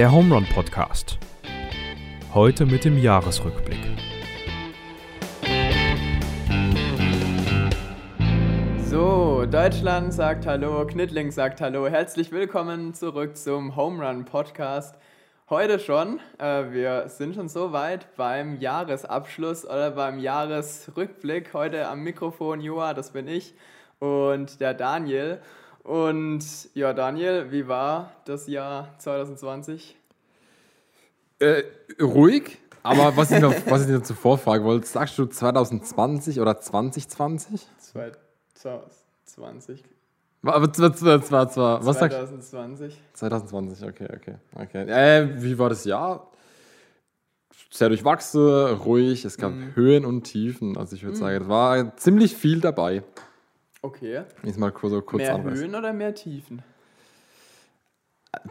Der Home Run Podcast. Heute mit dem Jahresrückblick. So, Deutschland sagt Hallo, Knittling sagt Hallo. Herzlich willkommen zurück zum Home Run Podcast. Heute schon, äh, wir sind schon so weit beim Jahresabschluss oder beim Jahresrückblick. Heute am Mikrofon Joa, das bin ich, und der Daniel. Und ja, Daniel, wie war das Jahr 2020? Äh, ruhig, aber was ich, noch, was ich dir zuvor fragen wollte, sagst du 2020 oder 2020? 2020. Aber zwar, zwar, zwar, zwar, was sagst 2020. 2020, okay, okay. okay. Äh, wie war das Jahr? Sehr durchwachsen, ruhig, es gab Höhen und Tiefen. Also ich würde sagen, es war ziemlich viel dabei. Okay. Jetzt mal so kurz Mehr anreißen. Höhen oder mehr Tiefen?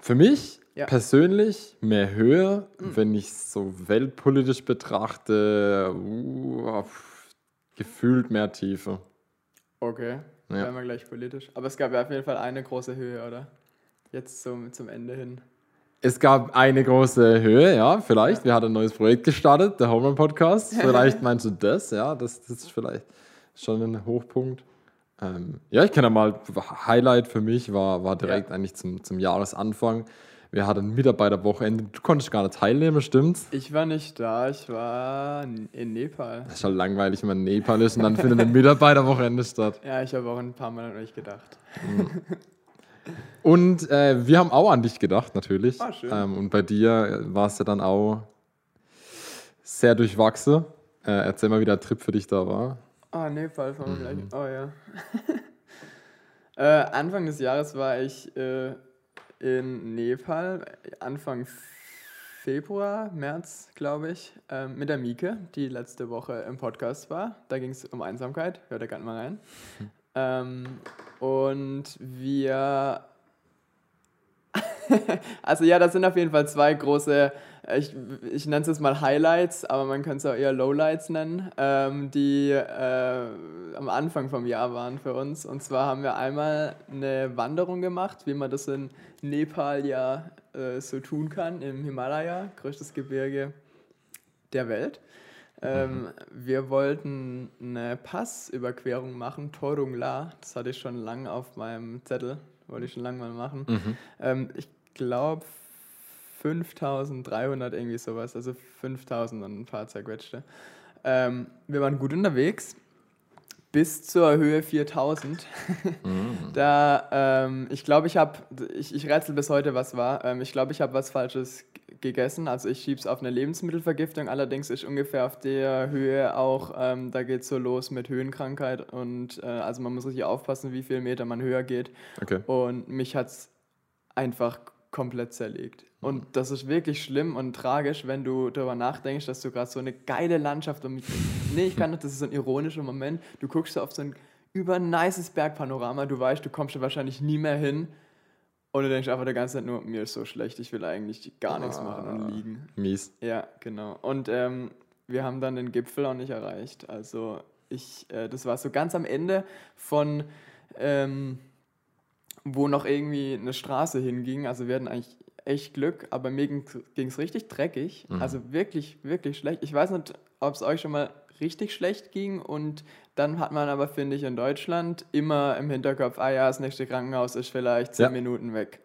Für mich Ja. persönlich mehr Höhe, wenn ich es so weltpolitisch betrachte, uh, gefühlt mehr Tiefe. Okay, Ja. werden wir gleich politisch. Aber es gab ja auf jeden Fall eine große Höhe, oder? Jetzt zum, zum Ende hin. Es gab eine große Höhe, ja, vielleicht. Wir hatten ein neues Projekt gestartet, der Homerun Podcast. Vielleicht meinst du das, ja, das, das ist vielleicht schon ein Hochpunkt. Ähm, ja, ich kann ja mal, Highlight für mich war, war direkt Ja. eigentlich zum, zum Jahresanfang. Wir hatten Mitarbeiterwochenende. Du konntest gar nicht teilnehmen, stimmt's? Ich war nicht da, ich war in Nepal. Das ist halt langweilig, wenn man in Nepal ist und dann findet ein Mitarbeiterwochenende statt. Ja, ich habe auch ein paar Mal an euch gedacht. Und äh, wir haben auch an dich gedacht, natürlich. Ah, schön. Ähm, und bei dir war es ja dann auch sehr durchwachsen. Äh, erzähl mal, wie der Trip für dich da war. Ah, Nepal wir Mhm. gleich. Oh ja. äh, Anfang des Jahres war ich äh, in Nepal, Anfang Februar, März, glaube ich, ähm, mit der Mieke, die letzte Woche im Podcast war. Da ging es um Einsamkeit, hört ihr gerne mal rein. Ähm, und wir also ja, das sind auf jeden Fall zwei große, äh, ich, ich nenne es jetzt mal Highlights, aber man könnte es auch eher Lowlights nennen, ähm, die äh, am Anfang vom Jahr waren für uns. Und zwar haben wir einmal eine Wanderung gemacht, wie man das in Nepal ja äh, so tun kann, im Himalaya, größtes Gebirge der Welt. Ähm, wir wollten eine Passüberquerung machen, Torungla. Das hatte ich schon lange auf meinem Zettel, wollte ich schon lange mal machen. Ähm, ich glaube 5300 irgendwie sowas, also 5000 und ein paar zerquetschte. Ähm, wir waren gut unterwegs bis zur Höhe 4000. da, ähm, ich glaube, ich habe, ich, ich rätsel bis heute, was war. Ähm, ich glaube, ich habe was Falsches gegessen. Also ich schieb's auf eine Lebensmittelvergiftung. Allerdings ist ungefähr auf der Höhe auch, ähm, da geht so los mit Höhenkrankheit. Und äh, also man muss richtig aufpassen, wie viel Meter man höher geht. Okay. Und mich hat's einfach komplett zerlegt. Und das ist wirklich schlimm und tragisch, wenn du darüber nachdenkst, dass du gerade so eine geile Landschaft um mich. Nee, ich kann nicht, das ist so ein ironischer Moment. Du guckst so auf so ein übernices Bergpanorama, du weißt, du kommst da wahrscheinlich nie mehr hin. Und du denkst einfach die ganze Zeit nur, mir ist so schlecht, ich will eigentlich gar nichts machen und liegen. Mies. Ja, genau. Und ähm, wir haben dann den Gipfel auch nicht erreicht. Also ich, äh, das war so ganz am Ende von, ähm, wo noch irgendwie eine Straße hinging. Also wir hatten eigentlich echt Glück, aber mir ging es richtig dreckig. Also wirklich, wirklich schlecht. Ich weiß nicht, ob es euch schon mal richtig schlecht ging und dann hat man aber, finde ich, in Deutschland immer im Hinterkopf, ah ja, das nächste Krankenhaus ist vielleicht zehn Ja. Minuten weg.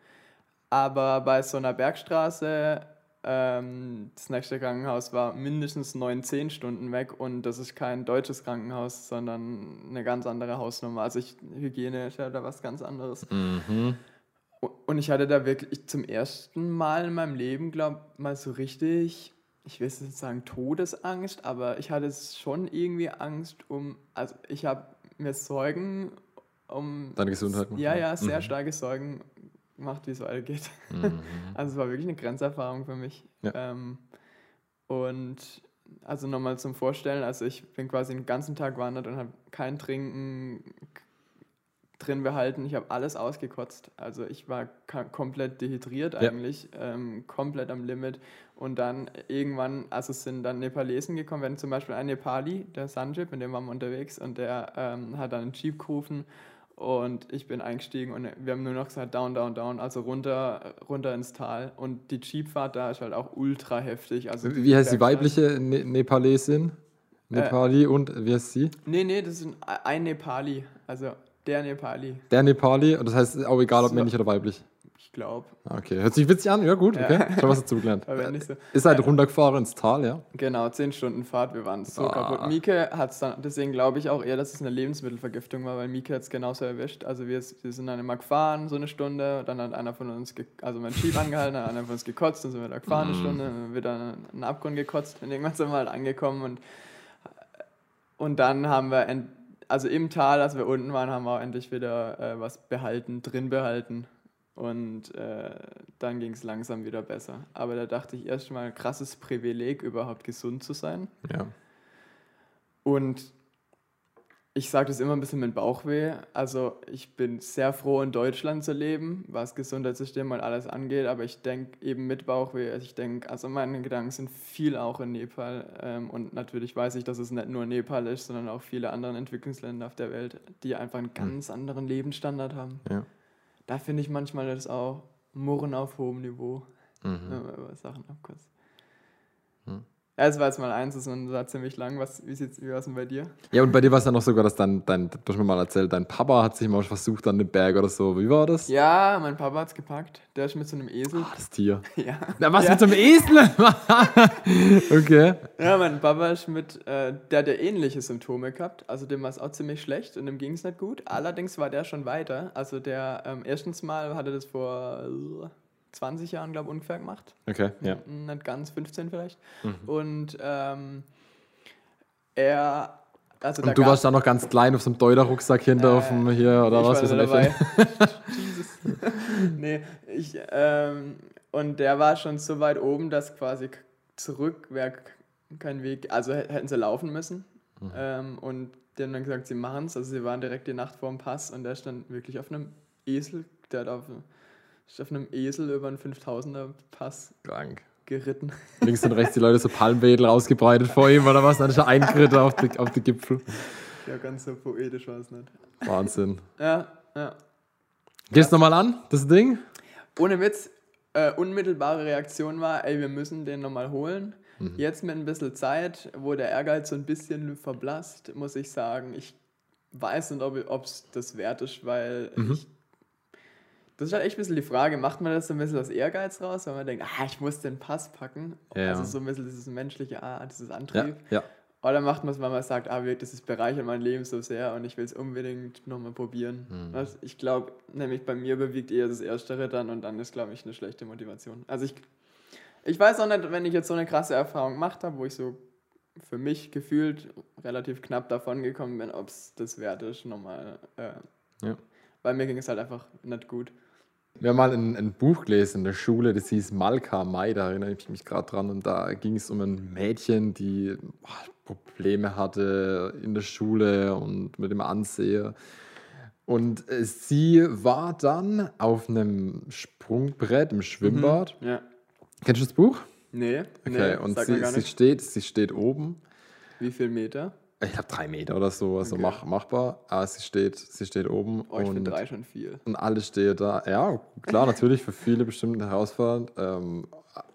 Aber bei so einer Bergstraße, ähm, das nächste Krankenhaus war mindestens neun, zehn Stunden weg und das ist kein deutsches Krankenhaus, sondern eine ganz andere Hausnummer. Also ich, Hygiene ist ja da was ganz anderes. Mhm. Und ich hatte da wirklich zum ersten Mal in meinem Leben, glaube ich, mal so richtig, ich will jetzt nicht sagen Todesangst, aber ich hatte schon irgendwie Angst um, also ich habe mir Sorgen um... Deine Gesundheit Ja, ja. sehr Mhm. starke Sorgen gemacht, wie es weitergeht. Mhm. Also es war wirklich eine Grenzerfahrung für mich. Ja. Ähm, und also nochmal zum Vorstellen, also ich bin quasi den ganzen Tag wandert und habe kein Trinken drin behalten. Ich habe alles ausgekotzt. Also ich war komplett dehydriert Ja. eigentlich, ähm, komplett am Limit. Und dann irgendwann, also es sind dann Nepalesen gekommen, wenn zum Beispiel ein Nepali, der Sanjib, mit dem waren wir unterwegs und der ähm, hat dann einen Jeep gerufen Und ich bin eingestiegen und wir haben nur noch gesagt, down, down, down, also runter, runter ins Tal. Und die Jeepfahrt da ist halt auch ultra heftig. Also Wie heißt die weibliche ne Nepalesin? Äh, Nepali und wie heißt sie? Nee, nee, das ist ein, ein Nepali. Also der Nepali, Der Nepali, und das heißt auch egal, ob So. männlich oder weiblich. ich glaube. Ah, Okay, hört sich witzig an, ja gut, Ja. okay. Schon was dazu gelernt. So. Ist halt runtergefahren ins Tal, ja. Genau, 10 Stunden Fahrt, wir waren so Ah. kaputt. Mieke hat es dann, deswegen glaube ich auch eher, dass es eine Lebensmittelvergiftung war, weil Mieke hat es genauso erwischt. Also wir, wir sind dann immer gefahren, so eine Stunde, dann hat einer von uns, also mein Jeep angehalten, hat einer von uns gekotzt, dann sind wir da gefahren eine Stunde, dann haben wir wieder in einen Abgrund gekotzt und irgendwann sind wir halt angekommen und, und dann haben wir, also im Tal, als wir unten waren, haben wir auch endlich wieder äh, was behalten, drin behalten. Und äh, dann ging es langsam wieder besser. Aber da dachte ich erstmal, krasses Privileg, überhaupt gesund zu sein. Ja. Und ich sage das immer ein bisschen mit Bauchweh. Also ich bin sehr froh, in Deutschland zu leben, was Gesundheitssystem und alles angeht. Aber ich denke eben mit Bauchweh. Also ich denke, also meine Gedanken sind viel auch in Nepal. Ähm, und natürlich weiß ich, dass es nicht nur Nepal ist, sondern auch viele andere Entwicklungsländer auf der Welt, die einfach einen ganz anderen Lebensstandard haben. Ja. Da finde ich manchmal das auch Murren auf hohem Niveau, Mhm. wenn man über Sachen abkürzt. Ja, das war jetzt mal eins, das war ziemlich lang. Was, wie wie war es denn bei dir? Ja, und bei dir war es dann noch sogar, dass dein, dein, du hast mir mal erzählt, dein Papa hat sich mal versucht an den Berg oder so. Wie war das? Ja, mein Papa hat's gepackt. Der ist mit so einem Esel. Ah, das Tier. Ja. Na, was ja. mit so einem Esel? okay. ja, mein Papa ist mit, äh, der hat ja ähnliche Symptome gehabt. Also dem war es auch ziemlich schlecht und dem ging es nicht gut. Allerdings war der schon weiter. Also der, ähm, erstens mal hatte das vor 20 Jahren, glaube ich, ungefähr gemacht. Okay, ja. Nicht ganz, 15 vielleicht. Mhm. Und ähm, er, also Und du warst da noch ganz klein auf so einem Deuter-Rucksack hinter Äh, auf dem hier oder was? war dabei. Jesus. nee, ich, ähm, und der war schon so weit oben, dass quasi zurück wäre kein Weg, also hä- hätten sie laufen müssen. Mhm. Ähm, und die haben dann gesagt, sie machen es. Also sie waren direkt die Nacht vor dem Pass und der stand wirklich auf einem Esel, der hat auf, ist auf einem Esel über einen 5000er Pass Krank. geritten. Links und rechts die Leute so Palmwedel ausgebreitet vor ihm oder was? Dann ist er eingeritten auf die, auf die Gipfel. Ja, ganz so poetisch war es nicht. Wahnsinn. Ja, ja. Gehst du nochmal an, das Ding? Ohne Witz, äh, unmittelbare Reaktion war, ey, wir müssen den nochmal holen. Mhm. Jetzt mit ein bisschen Zeit, wo der Ehrgeiz so ein bisschen verblasst, muss ich sagen, ich weiß nicht, ob es das wert ist, weil Mhm. ich, das ist halt echt ein bisschen die Frage, macht man das so ein bisschen aus Ehrgeiz raus, weil man denkt, ah, ich muss den Pass packen, Ja. also so ein bisschen dieses menschliche, ah, dieses Ja, Antrieb. ja. Oder macht man es, weil man sagt, ah, das ist bereichert mein Leben so sehr und ich will es unbedingt nochmal probieren. Mhm. Also ich glaube, nämlich bei mir bewegt eher das Erstere dann und dann ist, glaube ich, eine schlechte Motivation. Also ich, ich weiß auch nicht, wenn ich jetzt so eine krasse Erfahrung gemacht habe, wo ich so für mich gefühlt relativ knapp davon gekommen bin, ob es das wert ist, nochmal. Äh, Ja. Weil mir ging es halt einfach nicht gut. Wir haben mal ein, ein Buch gelesen in der Schule, das hieß Malka Mai, da erinnere ich mich gerade dran. Und da ging es um ein Mädchen, die ah, Probleme hatte in der Schule und mit dem Ansehen. Und äh, sie war dann auf einem Sprungbrett im Schwimmbad. Ja. Kennst du das Buch? Nee, Okay, nee, und sie, sie, steht, sie steht oben. Wie viel Meter? Ich glaube drei Meter oder so, also Okay. mach, machbar. Aber sie steht, sie steht oben. Oh, ich und finde drei schon viel. Und alle stehen da. Ja, klar, natürlich für viele bestimmt herausfordernd. Ähm,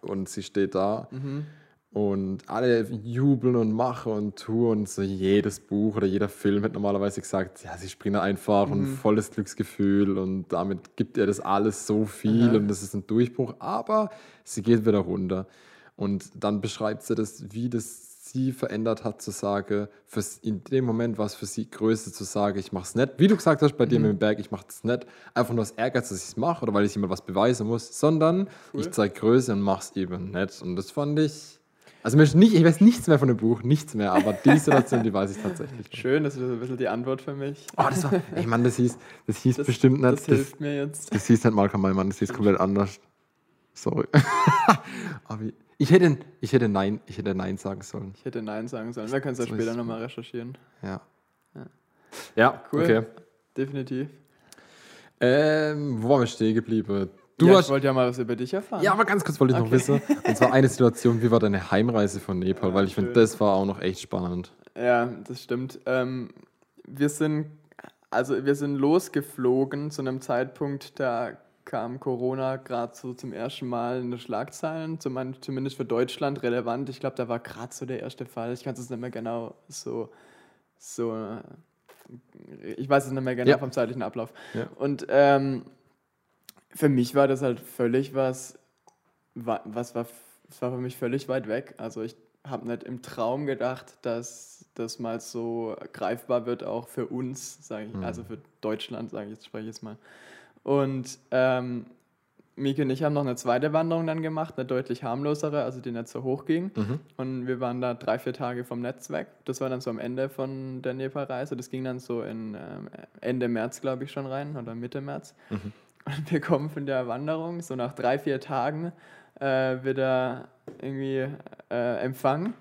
und sie steht da. Mhm. Und alle jubeln und machen und tun. Und so jedes Buch oder jeder Film hat normalerweise gesagt, ja, sie springen einfach Mhm. und volles Glücksgefühl. Und damit gibt ihr das alles so viel Aha. und das ist ein Durchbruch. Aber sie geht wieder runter. Und dann beschreibt sie das, wie das sie verändert hat, zu sagen, fürs, in dem Moment war es für sie größer zu sagen, ich mach's nicht. Wie du gesagt hast bei Mhm. dir mit dem Berg, ich mach's nicht. Einfach nur aus Ehrgeiz, dass ich es mache oder weil ich jemand was beweisen muss, sondern Cool. ich zeige Größe und mach's eben nicht. Und das fand ich. Also nicht, ich weiß nichts mehr von dem Buch, nichts mehr, aber die Situation, die weiß ich tatsächlich. noch. Schön, das ist ein bisschen die Antwort für mich. Oh, das war, ey Mann, das hieß, das hieß Das- bestimmt nicht, Das das, hilft mir jetzt. das hieß nicht Malcolm Mann, das hieß komplett anders. Sorry. aber ich- ich hätte, ich hätte Nein, ich hätte Nein sagen sollen. Ich hätte Nein sagen sollen. Wir können es ja später nochmal recherchieren. Ja. Ja. Ja, Cool. okay. Definitiv. Ähm, wo waren wir stehen geblieben? Du ja, ich wollte ja mal was über dich erfahren. Ja, aber ganz kurz wollte ich noch Okay. wissen. Und zwar eine Situation, wie war deine Heimreise von Nepal? Ja, Weil ich finde, das war auch noch echt spannend. Ja, das stimmt. Ähm, wir sind also wir sind losgeflogen zu einem Zeitpunkt, da kam Corona gerade so zum ersten Mal in den Schlagzeilen, zumindest für Deutschland relevant. Ich glaube, da war gerade so der erste Fall. Ich kann es nicht mehr genau so, so ich weiß es nicht mehr genau ja. vom zeitlichen Ablauf. Ja. Und ähm, für mich war das halt völlig was, was war, das war für mich völlig weit weg. Also ich habe nicht im Traum gedacht, dass das mal so greifbar wird, auch für uns, sage ich, mhm. also für Deutschland, sage ich jetzt, spreche ich jetzt mal. Und ähm, Miki und ich haben noch eine zweite Wanderung dann gemacht, eine deutlich harmlosere, also die nicht so hoch ging. Mhm. Und wir waren da drei, vier Tage vom Netz weg. Das war dann so am Ende von der Nepal-Reise. Das ging dann so in ähm, Ende März, glaube ich, schon rein oder Mitte März. Mhm. Und wir kommen von der Wanderung, so nach drei, vier Tagen, äh, wieder irgendwie äh, empfangen.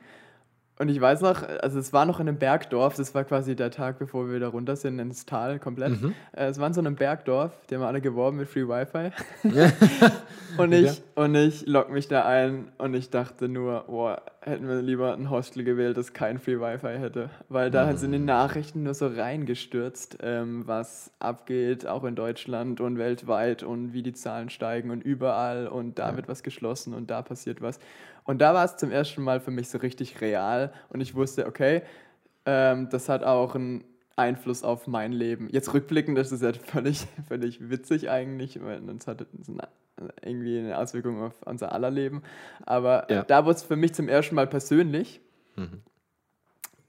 Und ich weiß noch, also es war noch in einem Bergdorf, das war quasi der Tag, bevor wir wieder runter sind ins Tal komplett. Mhm. Äh, es war in so einem Bergdorf, die haben alle geworben mit Free Wi-Fi. und ich, ja. und ich lock mich da ein und ich dachte nur, boah, hätten wir lieber ein Hostel gewählt, das kein Free Wi-Fi hätte. Weil da mhm. sind die Nachrichten nur so reingestürzt, ähm, was abgeht, auch in Deutschland und weltweit und wie die Zahlen steigen und überall und da ja. wird was geschlossen und da passiert was. Und da war es zum ersten Mal für mich so richtig real und ich wusste, okay, ähm, das hat auch einen Einfluss auf mein Leben. Jetzt rückblickend das ist ja völlig, völlig witzig eigentlich, weil es hat irgendwie eine Auswirkung auf unser aller Leben. Aber ja. da wurde es für mich zum ersten Mal persönlich. Mhm.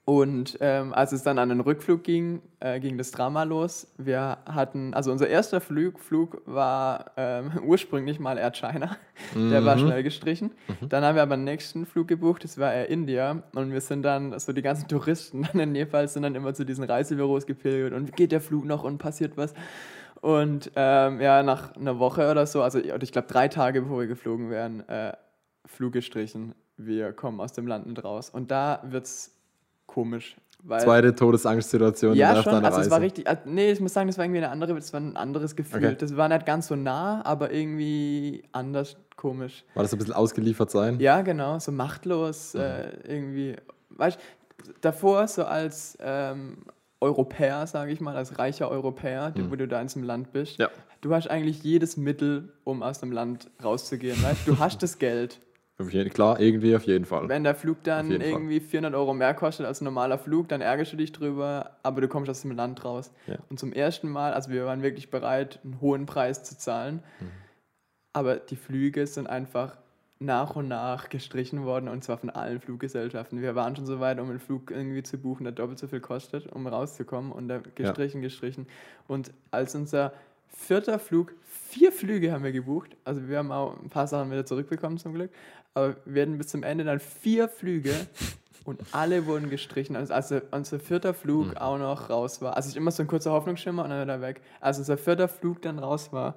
Und ähm, als es dann an den Rückflug ging, äh, ging das Drama los. Wir hatten, also unser erster Flug, Flug war ähm, ursprünglich mal Air China. Mhm. Der war mhm. schnell gestrichen. Mhm. Dann haben wir aber einen nächsten Flug gebucht, das war Air India. Und wir sind dann, so die ganzen Touristen dann in Nepal sind dann immer zu diesen Reisebüros gepilgert und geht der Flug noch und passiert was. Und ähm, ja, nach einer Woche oder so, also ich glaube drei Tage bevor wir geflogen wären, äh, Flug gestrichen. Wir kommen aus dem Land nicht raus. Und da wird es komisch. Weil, Zweite Todesangstsituation. Ja, schon. Also es war richtig. Also, nee, ich muss sagen, das war irgendwie eine andere, das war ein anderes Gefühl. Okay. Das war nicht ganz so nah, aber irgendwie anders komisch. War das so ein bisschen ausgeliefert sein? Ja, genau, so machtlos mhm. äh, irgendwie. Weißt du, davor so als ähm, Europäer, sage ich mal, als reicher Europäer, mhm. wo du da in diesem Land bist, ja. du hast eigentlich jedes Mittel, um aus dem Land rauszugehen. Weißt? Du hast das Geld. Jeden, klar, irgendwie auf jeden Fall. Wenn der Flug dann irgendwie Fall. 400 Euro mehr kostet als ein normaler Flug, dann ärgerst du dich drüber, aber du kommst aus dem Land raus. Ja. Und zum ersten Mal, also wir waren wirklich bereit, einen hohen Preis zu zahlen, mhm. aber die Flüge sind einfach nach und nach gestrichen worden und zwar von allen Fluggesellschaften. Wir waren schon so weit, um einen Flug irgendwie zu buchen, der doppelt so viel kostet, um rauszukommen und der gestrichen, ja. gestrichen. Und als unser vierter Flug, vier Flüge haben wir gebucht, also wir haben auch ein paar Sachen wieder zurückbekommen zum Glück, aber wir hatten bis zum Ende dann vier Flüge und alle wurden gestrichen. Also, also unser vierter Flug mhm. auch noch raus war. Also ich immer so ein kurzer Hoffnungsschimmer und dann wieder weg. Als unser vierter Flug dann raus war,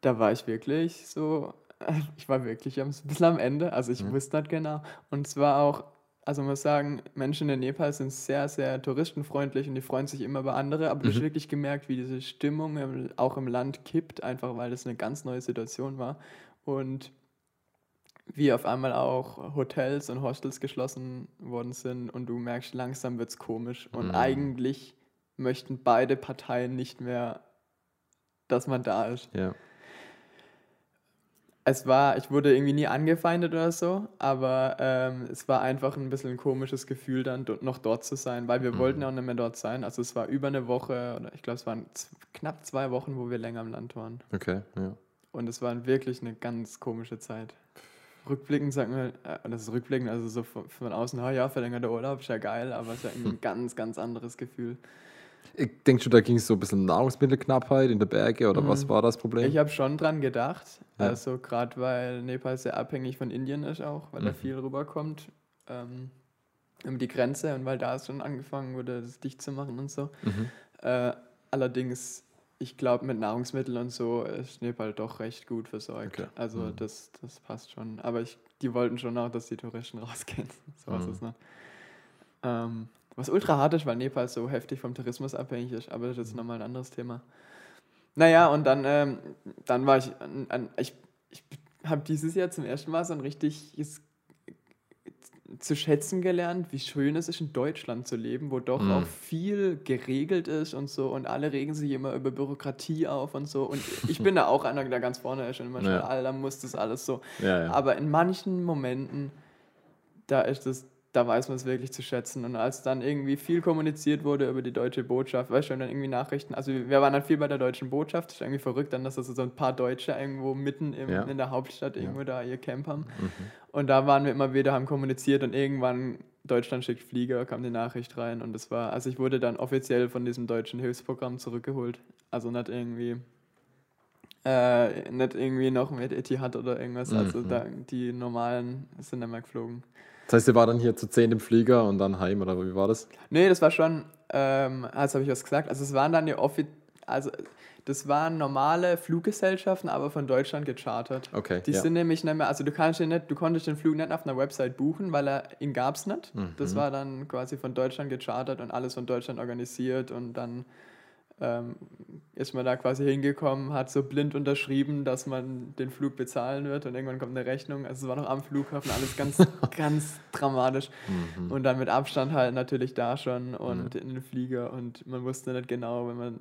da war ich wirklich so, ich war wirklich ein bisschen am Ende. Also ich mhm. wusste nicht genau. Und es war auch, also man muss sagen, Menschen in Nepal sind sehr, sehr touristenfreundlich und die freuen sich immer über andere. Aber mhm. du hast mhm. wirklich gemerkt, wie diese Stimmung auch im Land kippt, einfach weil das eine ganz neue Situation war. Und wie auf einmal auch Hotels und Hostels geschlossen worden sind und du merkst, langsam wird es komisch. Und mhm. eigentlich möchten beide Parteien nicht mehr, dass man da ist. Ja. Es war, ich wurde irgendwie nie angefeindet oder so, aber ähm, es war einfach ein bisschen ein komisches Gefühl, dann noch dort zu sein, weil wir mhm. wollten auch nicht mehr dort sein. Also es war über eine Woche, oder ich glaube, es waren knapp zwei Wochen, wo wir länger im Land waren. Okay, ja. Und es war wirklich eine ganz komische Zeit rückblickend sagen wir, äh, das ist rückblickend, also so von, von außen, oh ja, verlängerter Urlaub, ist ja geil, aber es ist ja irgendwie ein ganz, ganz anderes Gefühl. Ich denke schon, da ging es so ein bisschen Nahrungsmittelknappheit in der Berge oder mhm. was war das Problem? Ich habe schon dran gedacht, ja. also gerade weil Nepal sehr abhängig von Indien ist auch, weil mhm. da viel rüberkommt ähm, um die Grenze und weil da schon angefangen wurde, das dicht zu machen und so. Mhm. Äh, allerdings ich glaube, mit Nahrungsmitteln und so ist Nepal doch recht gut versorgt. Okay. Also mhm. das, das passt schon. Aber ich, die wollten schon auch, dass die Touristen rausgehen. so mhm. ist noch. Ähm, was ultra hart ist, weil Nepal so heftig vom Tourismus abhängig ist, aber das ist jetzt mhm. nochmal ein anderes Thema. Naja, und dann, ähm, dann war ich, an, ich, ich habe dieses Jahr zum ersten Mal so ein richtiges zu schätzen gelernt, wie schön es ist, in Deutschland zu leben, wo doch auch viel geregelt ist und so und alle regen sich immer über Bürokratie auf und so. Und ich bin da auch einer, der ganz vorne ist und immer schon, Ja. Alter, muss das alles so. Ja, ja. Aber in manchen Momenten, da ist es, da weiß man es wirklich zu schätzen. Und als dann irgendwie viel kommuniziert wurde über die deutsche Botschaft, weißt du, und dann irgendwie Nachrichten, also wir waren dann viel bei der deutschen Botschaft, ist irgendwie verrückt dann, dass also so ein paar Deutsche irgendwo mitten im, Ja. in der Hauptstadt irgendwo da ihr Camp haben. Mhm. Und da waren wir immer wieder, haben kommuniziert und irgendwann Deutschland schickt Flieger, kam die Nachricht rein und das war, also ich wurde dann offiziell von diesem deutschen Hilfsprogramm zurückgeholt. Also nicht irgendwie, äh, nicht irgendwie noch mit Etihad oder irgendwas. Also Mhm. da, die normalen sind dann mal geflogen. Das heißt, ihr war dann hier zu 10 im Flieger und dann heim, oder wie war das? Nee, das war schon, ähm, als habe ich was gesagt. Also es waren dann die offi also das waren normale Fluggesellschaften, aber von Deutschland gechartert. Okay, Die ja. sind nämlich nicht mehr, also du kannst den nicht, du konntest den Flug nicht auf einer Website buchen, weil er ihn gab es nicht. Mhm. Das war dann quasi von Deutschland gechartert und alles von Deutschland organisiert und dann ähm, ist man da quasi hingekommen, hat so blind unterschrieben, dass man den Flug bezahlen wird und irgendwann kommt eine Rechnung. Also es war noch am Flughafen alles ganz, ganz dramatisch. Mhm. Und dann mit Abstand halt natürlich da schon und in den Flieger und man wusste nicht genau, wenn man.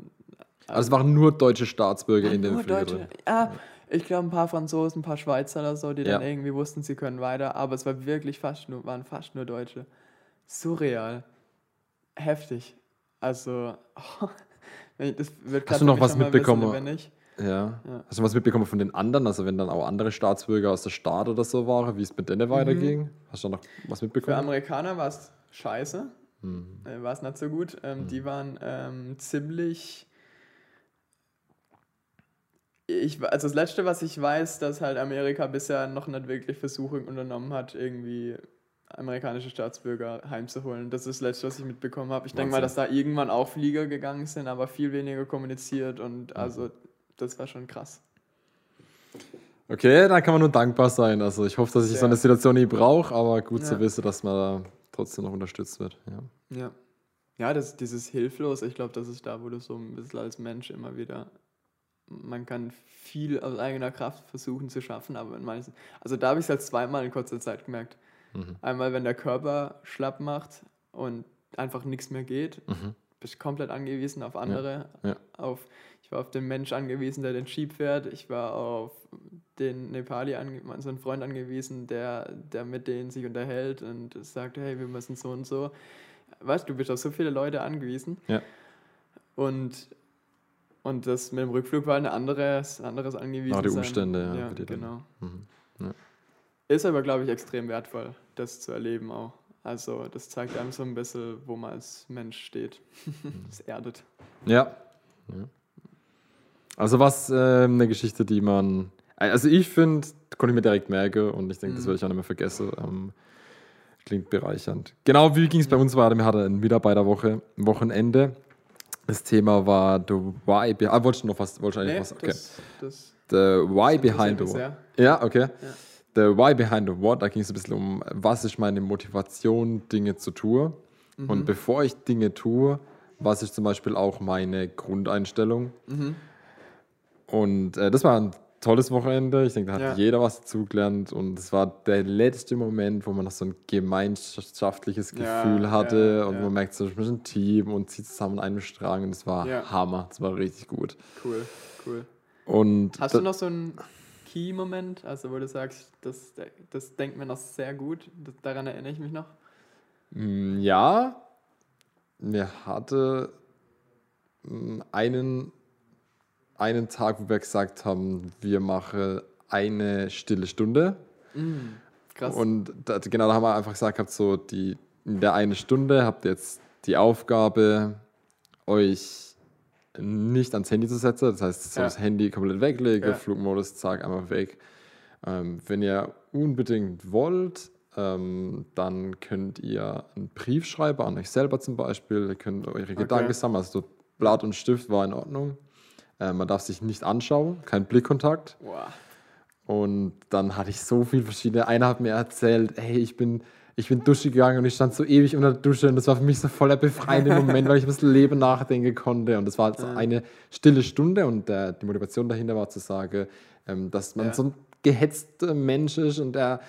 Also es waren nur deutsche Staatsbürger in dem Flieger Deutsche. drin. Ja, ich glaube ein paar Franzosen, ein paar Schweizer oder so, die dann Ja. irgendwie wussten, sie können weiter, aber es war wirklich fast nur, waren fast nur Deutsche. Surreal. Heftig. Also, wird Hast du noch was mitbekommen? Ja. Ja. Hast du was mitbekommen von den anderen? Also wenn dann auch andere Staatsbürger aus der Staat oder so waren, wie es mit denen weiterging? Hast du noch was Für mitbekommen? Amerikaner war es scheiße. Hm. Äh, war es nicht so gut. Ähm, Die waren ähm, ziemlich. Ich, also das Letzte, was ich weiß, dass halt Amerika bisher noch nicht wirklich Versuche unternommen hat, irgendwie amerikanische Staatsbürger heimzuholen. Das ist das Letzte, was ich mitbekommen habe. Ich denke mal, dass da irgendwann auch Flieger gegangen sind, aber viel weniger kommuniziert Mhm. und also das war schon krass. Okay, da kann man nur dankbar sein. Also ich hoffe, dass ich so Ja. eine Situation nie brauche, aber gut Ja. zu wissen, dass man da trotzdem noch unterstützt wird. Ja. Ja. Ja, das, dieses Hilflos, ich glaube, das ist da, wo du so ein bisschen als Mensch immer wieder, man kann viel aus eigener Kraft versuchen zu schaffen, aber in manchen, also da habe ich es halt zweimal in kurzer Zeit gemerkt. Mhm. Einmal, wenn der Körper schlapp macht und einfach nichts mehr geht, Mhm. bist komplett angewiesen auf andere, ja. auf, ich war auf den Mensch angewiesen, der den Jeep fährt, ich war auf den Nepali, so einen Freund angewiesen, der, der mit denen sich unterhält und sagt, hey, wir müssen so und so. Weißt du, du bist auf so viele Leute angewiesen. Ja. Und, und das mit dem Rückflug war ein anderes, anderes angewiesen. Auch die sein. Umstände, ja, ja dann- genau. Mhm. Ja. Ist aber, glaube ich, extrem wertvoll, das zu erleben auch. Also das zeigt einem so ein bisschen, wo man als Mensch steht. Es erdet. Ja. ja. Also was ähm, eine Geschichte, die man. Also ich finde, konnte ich mir direkt merken und ich denke, das Mhm. werde ich auch nicht mehr vergessen. Ähm, klingt bereichernd. Genau wie ging es bei uns weiter? Wir hatten eine Mitarbeiterwoche, ein Wochenende. Das Thema war the why. be- Ah, wolltest du noch was? Wolltest du eigentlich Nee, was? Okay. das, das The why behind the mich Ja, okay. The why behind the what, da ging es ein bisschen um, was ist meine Motivation, Dinge zu tun. Mhm. Und bevor ich Dinge tue, was ist zum Beispiel auch meine Grundeinstellung. Mhm. Und äh, das war ein tolles Wochenende. Ich denke, da hat Ja. jeder was dazugelernt. Und es war der letzte Moment, wo man noch so ein gemeinschaftliches Ja, Gefühl hatte ja, und ja. man merkt, so, sind ein Team und zieht zusammen an einem Strang. Und es war Ja. Hammer. Es war richtig gut. Cool, cool. Und Hast du noch so einen Key-Moment, also wo du sagst, das, das denkt mir noch sehr gut, das, daran erinnere ich mich noch? Mm, Ja, wir hatten mm, einen, einen Tag, wo wir gesagt haben, wir machen eine stille Stunde. Krass. Und da, genau, da haben wir einfach gesagt, so die, in der eine Stunde habt ihr jetzt die Aufgabe, euch nicht ans Handy zu setzen. Das heißt, so Ja. das Handy komplett weglegen, Ja. Flugmodus, zack, einmal weg. Ähm, wenn ihr unbedingt wollt, ähm, dann könnt ihr einen Brief schreiben an euch selber zum Beispiel. Ihr könnt eure Gedanken sammeln. Also so Blatt und Stift war in Ordnung. Äh, man darf sich nicht anschauen, kein Blickkontakt. Wow. Und dann hatte ich so viel verschiedene. Einer hat mir erzählt, hey, ich bin, ich bin duschen gegangen und ich stand so ewig unter der Dusche und das war für mich so voller befreiender Moment, weil ich ein bisschen Leben nachdenken konnte. Und das war so eine stille Stunde und äh, die Motivation dahinter war zu sagen, ähm, dass man Ja. so ein gehetzter Mensch ist und der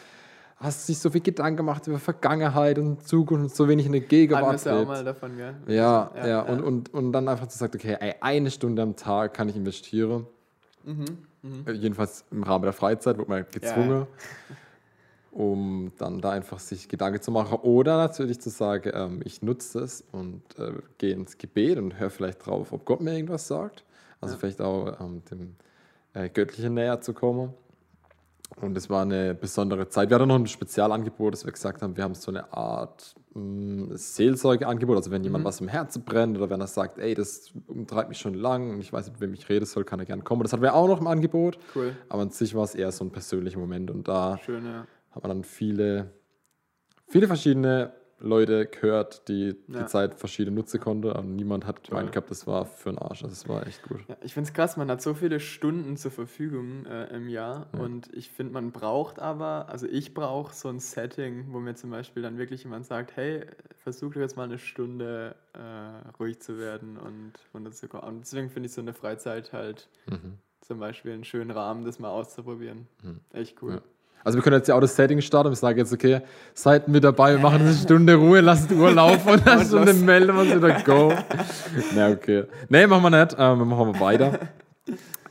hast sich so viel Gedanken gemacht über Vergangenheit und Zukunft und so wenig in der Gegenwart. Ja auch mal davon, gell? Ja, Also, ja, Und, und, und dann einfach zu sagen, okay, ey, eine Stunde am Tag kann ich investieren. Äh, Jedenfalls im Rahmen der Freizeit wird man gezwungen, um dann da einfach sich Gedanken zu machen. Oder natürlich zu sagen, ähm, ich nutze es und äh, gehe ins Gebet und höre vielleicht drauf, ob Gott mir irgendwas sagt. Also vielleicht auch ähm, dem äh, Göttlichen näher zu kommen. Und es war eine besondere Zeit. Wir hatten noch ein Spezialangebot, dass wir gesagt haben, wir haben so eine Art mh, Seelsorgeangebot. Also wenn jemand was im Herzen brennt oder wenn er sagt, ey, das umtreibt mich schon lang und ich weiß nicht, mit wem ich reden soll, kann er gerne kommen. Das hatten wir auch noch im Angebot. Cool. Aber an sich war es eher so ein persönlicher Moment. Und da Schön, ja. Hat man dann viele, viele verschiedene Leute gehört, die Ja. die Zeit verschieden nutzen konnte. Und niemand hat gemeint gehabt, das war für einen Arsch. Also es war echt gut. Ja, ich finde es krass, man hat so viele Stunden zur Verfügung äh, im Jahr und ich finde, man braucht aber, also ich brauche so ein Setting, wo mir zum Beispiel dann wirklich jemand sagt, hey, versuch doch jetzt mal eine Stunde äh, ruhig zu werden und runterzukommen. Und deswegen finde ich so eine Freizeit halt zum Beispiel einen schönen Rahmen, das mal auszuprobieren. Echt cool. Also wir können jetzt ja auch das Setting starten. Wir sagen jetzt, okay, seid mit dabei, wir machen eine Stunde Ruhe, lasst die Uhr laufen und dann Und Stunde melden wir uns wieder go. Na, okay. Nee, machen wir nicht. Ähm, wir machen wir weiter.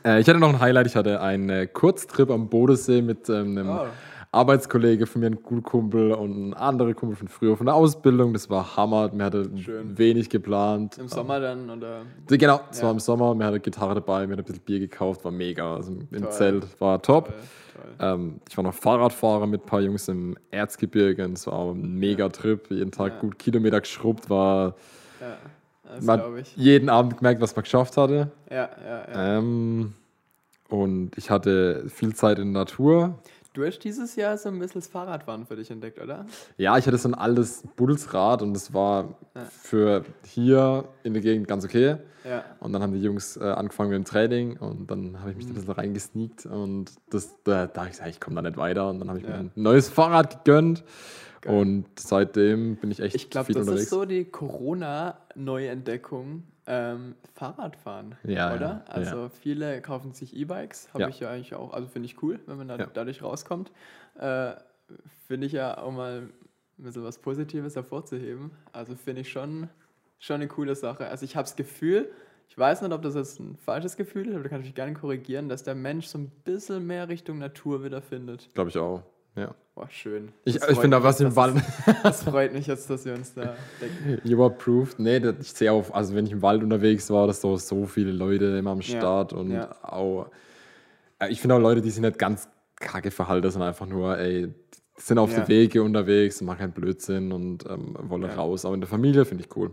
Äh, ich hatte noch ein Highlight. Ich hatte einen äh, Kurztrip am Bodensee mit ähm, einem Oh. Arbeitskollege von mir, ein Kumpel und ein anderer Kumpel von früher von der Ausbildung. Das war Hammer. Wir hatten Schön. wenig geplant. Im Sommer dann oder Genau, es Ja. war im Sommer. Wir hatten Gitarre dabei, wir hatten ein bisschen Bier gekauft. War mega. Also im Toll. Zelt war top. toll, toll. Ähm, ich war noch Fahrradfahrer mit ein paar Jungs im Erzgebirge und es war ein mega Trip. Jeden Tag Ja. gut Kilometer geschrubbt, war Ja, das man ich. jeden Abend gemerkt, was man geschafft hatte. Ja, ja, ja. Ähm, und ich hatte viel Zeit in der Natur. Du hast dieses Jahr so ein bisschen das Fahrradfahren für dich entdeckt, oder? Ja, ich hatte so ein altes Bullsrad und das war Ja. für hier in der Gegend ganz okay. Ja. Und dann haben die Jungs äh, angefangen mit dem Training und dann habe ich mich da ein bisschen reingesneakt und das, da, da habe ich gesagt, ich komme da nicht weiter. Und dann habe ich Ja. mir ein neues Fahrrad gegönnt. Geil. Und seitdem bin ich echt Ich glaube, viel das unterwegs. ist so die Corona-Neuentdeckung. Ähm, Fahrradfahren, Ja, oder? ja, Also viele kaufen sich E-Bikes, habe Ja. ich ja eigentlich auch, also finde ich cool, wenn man da, Ja. dadurch rauskommt. Äh, finde ich ja auch mal ein bisschen was Positives hervorzuheben. Also finde ich schon, schon eine coole Sache. Also ich habe das Gefühl, ich weiß nicht, ob das jetzt ein falsches Gefühl ist, aber da kann ich mich gerne korrigieren, dass der Mensch so ein bisschen mehr Richtung Natur wieder findet. Glaube ich auch. Ja. Boah, schön. Ich, Das ich finde da was im Wald. Das freut mich jetzt, dass wir uns da decken. You approved. Nee, das, ich sehe auch, also wenn ich im Wald unterwegs war, dass so, so viele Leute immer am Ja, Start und ja. auch. äh, Ich finde auch Leute, die sich nicht ganz kacke verhalten, sondern einfach nur, ey, die sind auf Ja. den Wege unterwegs und machen keinen Blödsinn und ähm, wollen Ja. raus. Aber in der Familie finde ich cool.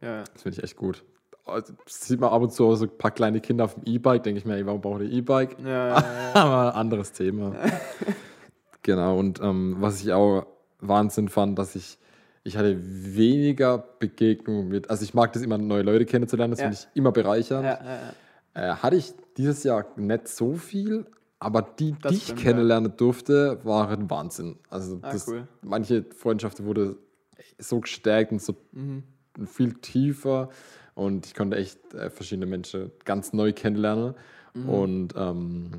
Ja, Das finde ich echt gut. Also, sieht man ab und zu auch so ein paar kleine Kinder auf dem E-Bike, denke ich mir, ey, warum braucht ihr E-Bike? ja, ja, ja. Aber anderes Thema. Genau, und ähm, was ich auch Wahnsinn fand, dass ich, ich hatte weniger Begegnungen mit, also ich mag das immer, neue Leute kennenzulernen, das Ja. finde ich immer bereichernd. ja, ja. Äh, hatte ich dieses Jahr nicht so viel, aber die, Das die ich kennenlernen durfte, waren Wahnsinn. Also Ah, das, cool. manche Freundschaften wurde so gestärkt und so Mhm. viel tiefer und ich konnte echt äh, verschiedene Menschen ganz neu kennenlernen Mhm. und ähm,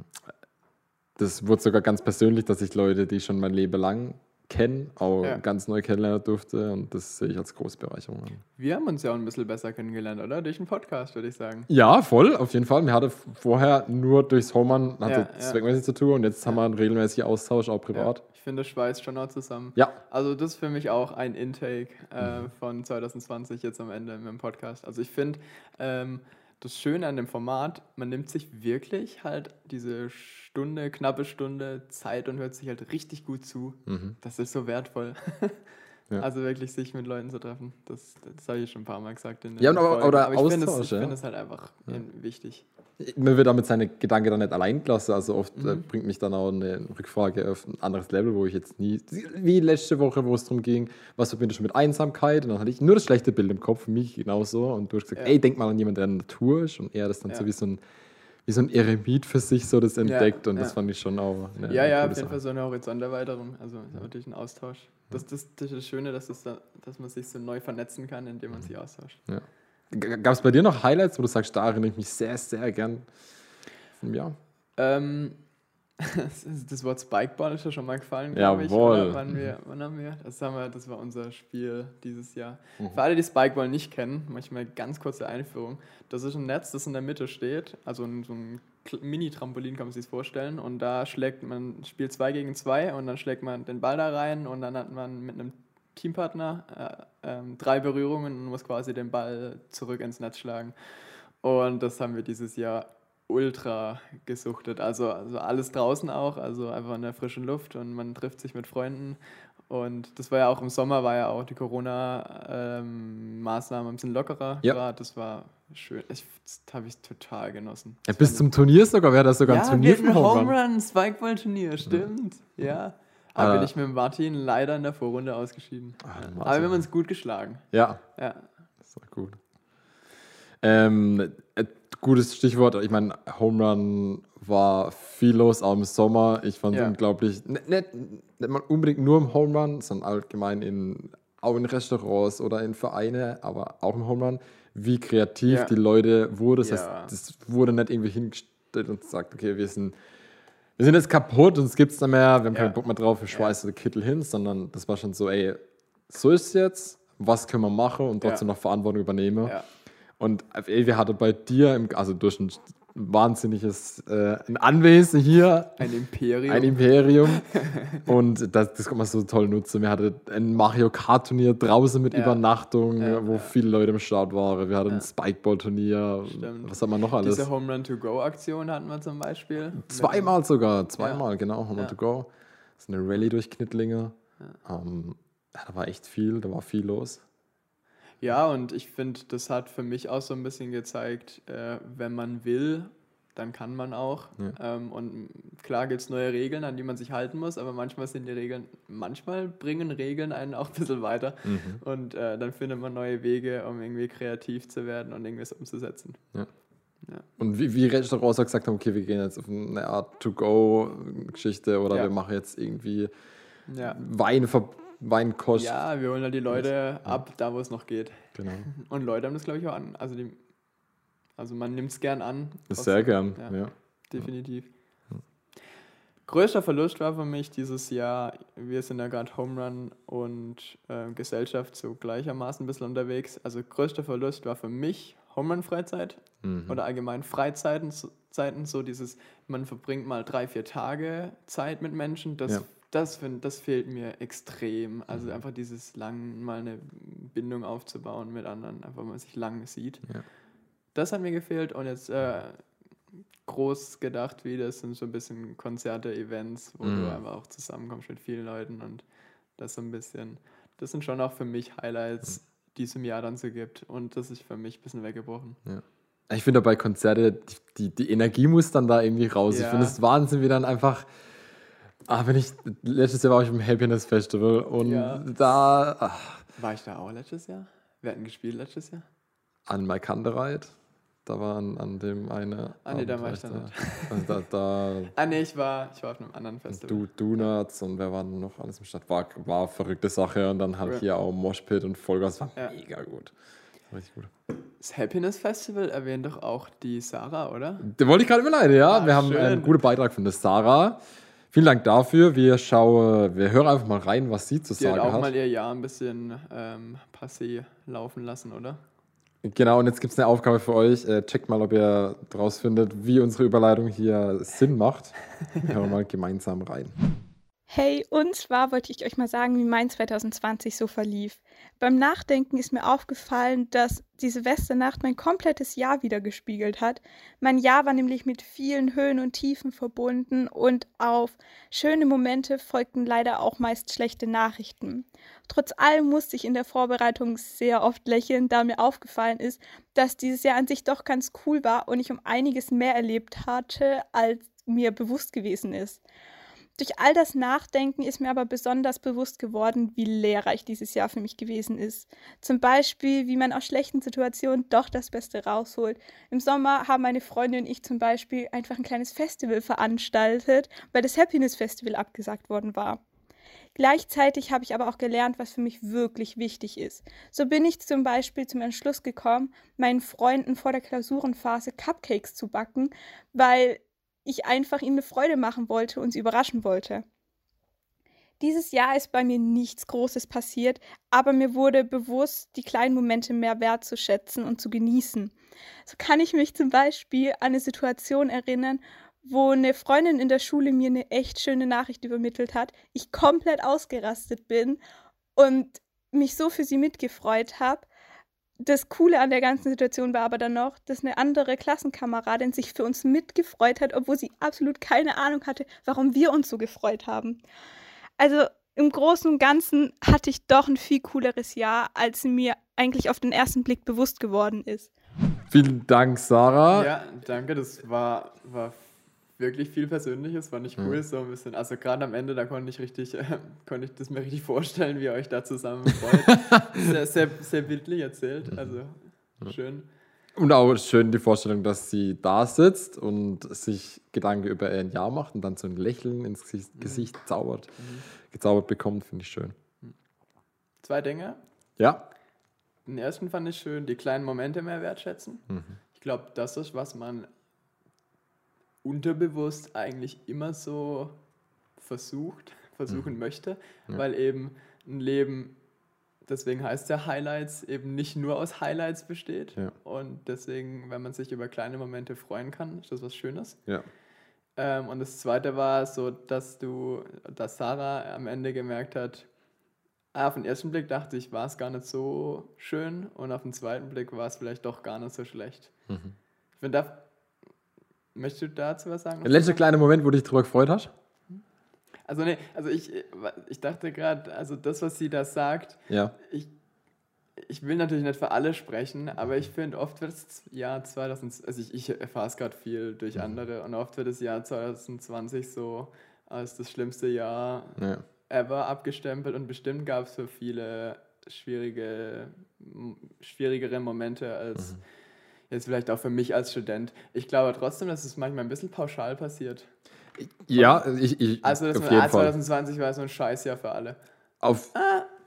das wurde sogar ganz persönlich, dass ich Leute, die ich schon mein Leben lang kenne, auch Ja. ganz neu kennenlernen durfte und das sehe ich als große Bereicherung an. Wir haben uns ja auch ein bisschen besser kennengelernt, oder? Durch einen Podcast, würde ich sagen. Ja, voll, auf jeden Fall. Mir hatte vorher nur durchs Homeman hatte Ja, ja. zweckmäßig zu tun und jetzt haben wir einen regelmäßigen Austausch, auch privat. Ich finde, das schweißt schon auch zusammen. Ja, Also das ist für mich auch ein Intake äh, Mhm. von 2020 jetzt am Ende mit dem Podcast. Also ich finde, ähm, das Schöne an dem Format, man nimmt sich wirklich halt diese Stunde, knappe Stunde Zeit und hört sich halt richtig gut zu. Mhm. Das ist so wertvoll. Ja. Also wirklich sich mit Leuten zu treffen. Das, das habe ich schon ein paar Mal gesagt. In Ja, aber- oder ich finde es, Austausch, ich ja. finde es halt einfach wichtig. Man wird damit seine Gedanken dann nicht allein gelassen. Also oft äh, Mhm. bringt mich dann auch eine Rückfrage auf ein anderes Level, wo ich jetzt nie, wie letzte Woche, wo es darum ging, was verbindest du mit Einsamkeit? Und dann hatte ich nur das schlechte Bild im Kopf, für mich genauso. Und du hast gesagt, Ja. ey, denk mal an jemanden, der in der Natur ist. Und er das dann Ja. so wie so ein wie so ein Eremit für sich so das entdeckt und das ja. fand ich schon auch eine, Ja, ja, auf jeden Sache. Fall so eine Horizonterweiterung, also natürlich ein Austausch. Das, das, das ist das Schöne, dass, es da, dass man sich so neu vernetzen kann, indem man sich austauscht. Gab es bei dir noch Highlights, wo du sagst, da erinnere ich mich sehr, sehr gern vom Jahr? Ähm, Das Wort Spikeball ist ja schon mal gefallen, glaube ich. Oder? Wann, wir, wann haben wir? Das, haben wir? das war unser Spiel dieses Jahr. Für alle, die Spikeball nicht kennen, manchmal ganz kurze Einführung. Das ist ein Netz, das in der Mitte steht. Also so ein Mini-Trampolin kann man sich das vorstellen. Und da schlägt man, spielt zwei gegen zwei und dann schlägt man den Ball da rein und dann hat man mit einem Teampartner äh, ähm, drei Berührungen und muss quasi den Ball zurück ins Netz schlagen. Und das haben wir dieses Jahr ultra gesuchtet. Also, also alles draußen auch, also einfach in der frischen Luft und man trifft sich mit Freunden. Und das war ja auch im Sommer, war ja auch die Corona-Maßnahmen ein bisschen lockerer. Ja. grad. Das war schön. Ich, das habe ich total genossen. Ja, bis zum Turnier sogar, wäre das sogar ein ja, Turnier wir hatten ein Home Run. Home Run Spikeball-Turnier, stimmt. Ja. Aber Ah. bin ich mit Martin leider in der Vorrunde ausgeschieden. Martin. Aber wir haben uns gut geschlagen. Ja, Ja. das war gut. Ähm, äh, gutes Stichwort. Ich meine, Home Run war viel los, auch im Sommer. Ich fand es Ja. unglaublich. Nicht, nicht, nicht unbedingt nur im Home Run, sondern allgemein in, auch in Restaurants oder in Vereine, aber auch im Home Run, wie kreativ Ja. die Leute wurden. Das heißt, Ja. das wurde nicht irgendwie hingestellt und sagt, okay, wir sind. Wir sind jetzt kaputt und es gibt's nicht mehr, wir haben Ja. keinen Bock mehr drauf, wir schweißen den Kittel hin, sondern das war schon so, ey, so ist es jetzt, was können wir machen und trotzdem noch Verantwortung übernehmen. Und ey, wir hatten bei dir, im, also durch ein wahnsinniges äh, ein Anwesen hier, Ein Imperium. ein Imperium. und das, das kann man so toll nutzen. Wir hatten ein Mario Kart-Turnier draußen mit Ja. Übernachtung, Ja, wo ja. viele Leute im Start waren. Wir hatten ein Ja. Spikeball-Turnier. Stimmt. Was hat man noch alles? Diese Home Run to Go Aktion hatten wir zum Beispiel. Zweimal sogar, zweimal, genau, Home. Run to Go. Das ist eine Rallye durch Knittlinge. Ähm, da war echt viel, da war viel los. Ja, und ich finde, das hat für mich auch so ein bisschen gezeigt, äh, wenn man will, dann kann man auch. Ja. Ähm, und klar gibt es neue Regeln, an die man sich halten muss, aber manchmal sind die Regeln, manchmal bringen Regeln einen auch ein bisschen weiter. Mhm. Und äh, dann findet man neue Wege, um irgendwie kreativ zu werden und irgendwas umzusetzen. Und wie, wie Restaurants auch gesagt haben, okay, wir gehen jetzt auf eine Art To-Go-Geschichte oder Ja. wir machen jetzt irgendwie Ja. Wein, Ver- Weinkost. Ja, wir holen halt die Leute ab, da wo es noch geht. Genau. Und Leute haben das, glaube ich, auch an. Also, die, also man nimmt es gern an. Das sehr gern. Ja. Ja. definitiv. Größter Verlust war für mich dieses Jahr, wir sind ja gerade Home Run und äh, Gesellschaft so gleichermaßen ein bisschen unterwegs. Also größter Verlust war für mich Home Run Freizeit Mhm. oder allgemein Freizeiten, so- Zeiten, so dieses, man verbringt mal drei, vier Tage Zeit mit Menschen, das, Ja. Das, find, das fehlt mir extrem. Also einfach dieses lang mal eine Bindung aufzubauen mit anderen, einfach man sich lang sieht. Ja. Das hat mir gefehlt und jetzt äh, groß gedacht, wie das sind so ein bisschen Konzerte, Events, wo Mhm. du einfach auch zusammenkommst mit vielen Leuten und das so ein bisschen, das sind schon auch für mich Highlights, Mhm. die es im Jahr dann so gibt und das ist für mich ein bisschen weggebrochen. Ich finde bei Konzerte, die, die, die Energie muss dann da irgendwie raus. Ich Ja. finde es Wahnsinn, wie dann einfach. Ah, wenn ich. Letztes Jahr war ich im Happiness Festival und Ja. da. Ach, War ich da auch letztes Jahr? Wir hatten gespielt letztes Jahr? an My Kandereit. Da war an, an dem eine. Ah, nee, da war ich da. da Also da, da Ah nee, ich war, ich war auf einem anderen Festival. du, Donuts und wer war noch alles im Stadt? War, war verrückte Sache und dann halt Ja. hier auch Moshpit und Vollgas. War Ja. mega gut. Richtig gut. Das Happiness Festival erwähnt doch auch die Sarah, oder? Den wollte ich gerade überleiten, ja. Ah, wir haben schön. einen guten Beitrag von der Sarah. Vielen Dank dafür. Wir schauen, wir hören einfach mal rein, was sie zu Die hat sagen auch hat. mal ihr Jahr ein bisschen ähm, passé laufen lassen, oder? Genau, und jetzt gibt es eine Aufgabe für euch. Äh, checkt mal, ob ihr draus findet, wie unsere Überleitung hier Sinn macht. Hören wir mal gemeinsam rein. Hey, und zwar wollte ich euch mal sagen, wie mein 2020 so verlief. Beim Nachdenken ist mir aufgefallen, dass die Silvesternacht mein komplettes Jahr wiedergespiegelt hat. Mein Jahr war nämlich mit vielen Höhen und Tiefen verbunden und auf schöne Momente folgten leider auch meist schlechte Nachrichten. Trotz allem musste ich in der Vorbereitung sehr oft lächeln, da mir aufgefallen ist, dass dieses Jahr an sich doch ganz cool war und ich um einiges mehr erlebt hatte, als mir bewusst gewesen ist. Durch all das Nachdenken ist mir aber besonders bewusst geworden, wie lehrreich dieses Jahr für mich gewesen ist. Zum Beispiel, wie man aus schlechten Situationen doch das Beste rausholt. Im Sommer haben meine Freundin und ich zum Beispiel einfach ein kleines Festival veranstaltet, weil das Happiness Festival abgesagt worden war. Gleichzeitig habe ich aber auch gelernt, was für mich wirklich wichtig ist. So bin ich zum Beispiel zum Entschluss gekommen, meinen Freunden vor der Klausurenphase Cupcakes zu backen, weil ich einfach ihnen eine Freude machen wollte und sie überraschen wollte. Dieses Jahr ist bei mir nichts Großes passiert, aber mir wurde bewusst, die kleinen Momente mehr wertzuschätzen und zu genießen. So kann ich mich zum Beispiel an eine Situation erinnern, wo eine Freundin in der Schule mir eine echt schöne Nachricht übermittelt hat, ich komplett ausgerastet bin und mich so für sie mitgefreut habe. Das Coole an der ganzen Situation war aber dann noch, dass eine andere Klassenkameradin sich für uns mitgefreut hat, obwohl sie absolut keine Ahnung hatte, warum wir uns so gefreut haben. Also im Großen und Ganzen hatte ich doch ein viel cooleres Jahr, als mir eigentlich auf den ersten Blick bewusst geworden ist. Vielen Dank, Sarah. Ja, danke. Das war, war wirklich viel Persönliches, fand ich cool. So ein bisschen. Also gerade am Ende, da konnte ich richtig, äh, konnte ich das mir richtig vorstellen, wie ihr euch da zusammen freut. sehr, sehr, sehr bildlich erzählt. Also schön. Und auch schön die Vorstellung, dass sie da sitzt und sich Gedanken über ein Jahr macht und dann so ein Lächeln ins Gesicht, Gesicht zaubert, gezaubert bekommt, finde ich schön. Zwei Dinge. Ja, Den ersten fand ich schön, die kleinen Momente mehr wertschätzen. Mhm. Ich glaube, das ist, was man unterbewusst eigentlich immer so versucht, versuchen möchte, weil eben ein Leben, deswegen heißt ja Highlights, eben nicht nur aus Highlights besteht. Ja. Und deswegen, wenn man sich über kleine Momente freuen kann, ist das was Schönes. ja. Ähm, und das zweite war so, dass du, dass Sarah am Ende gemerkt hat, ah, auf den ersten Blick dachte ich, war es gar nicht so schön und auf den zweiten Blick war es vielleicht doch gar nicht so schlecht. Mhm. Ich finde, da, möchtest du dazu was sagen? Der letzte kleine Moment, wo du dich drüber gefreut hast? Also nee, also ich, ich dachte gerade, also das, was sie da sagt, Ja. ich, ich will natürlich nicht für alle sprechen, aber ich finde, oft wird das Jahr 2000, also ich, ich erfahre es gerade viel durch andere und oft wird das Jahr 2020 so als das schlimmste Jahr ja. ever abgestempelt und bestimmt gab es für viele schwierige, schwierigere Momente als jetzt vielleicht auch für mich als Student. Ich glaube trotzdem, dass es manchmal ein bisschen pauschal passiert. Ja, ich, ich Also, dass auf jeden ah, Fall. 2020 war so ein Scheißjahr für alle. Auf,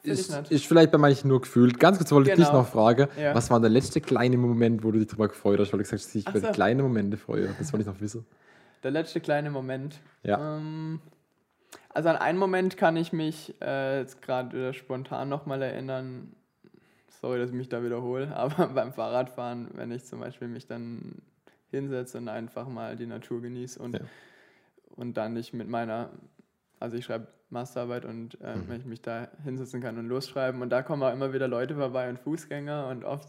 ich ist, ist vielleicht bei manchen nur gefühlt. Ganz kurz wollte ich dich Genau. noch fragen, Ja. was war der letzte kleine Moment, wo du dich drüber gefreut hast? Weil du gesagt hast, dass ich so. kleine Momente freue. Das wollte ich noch wissen. Der letzte kleine Moment. Ja. Ähm, also an einen Moment kann ich mich äh, jetzt gerade spontan nochmal erinnern. Sorry, dass ich mich da wiederhole, aber beim Fahrradfahren, wenn ich zum Beispiel mich dann hinsetze und einfach mal die Natur genieße und, Ja. und dann nicht mit meiner, also ich schreibe Masterarbeit und äh, Mhm. wenn ich mich da hinsetzen kann und losschreiben und da kommen auch immer wieder Leute vorbei und Fußgänger und oft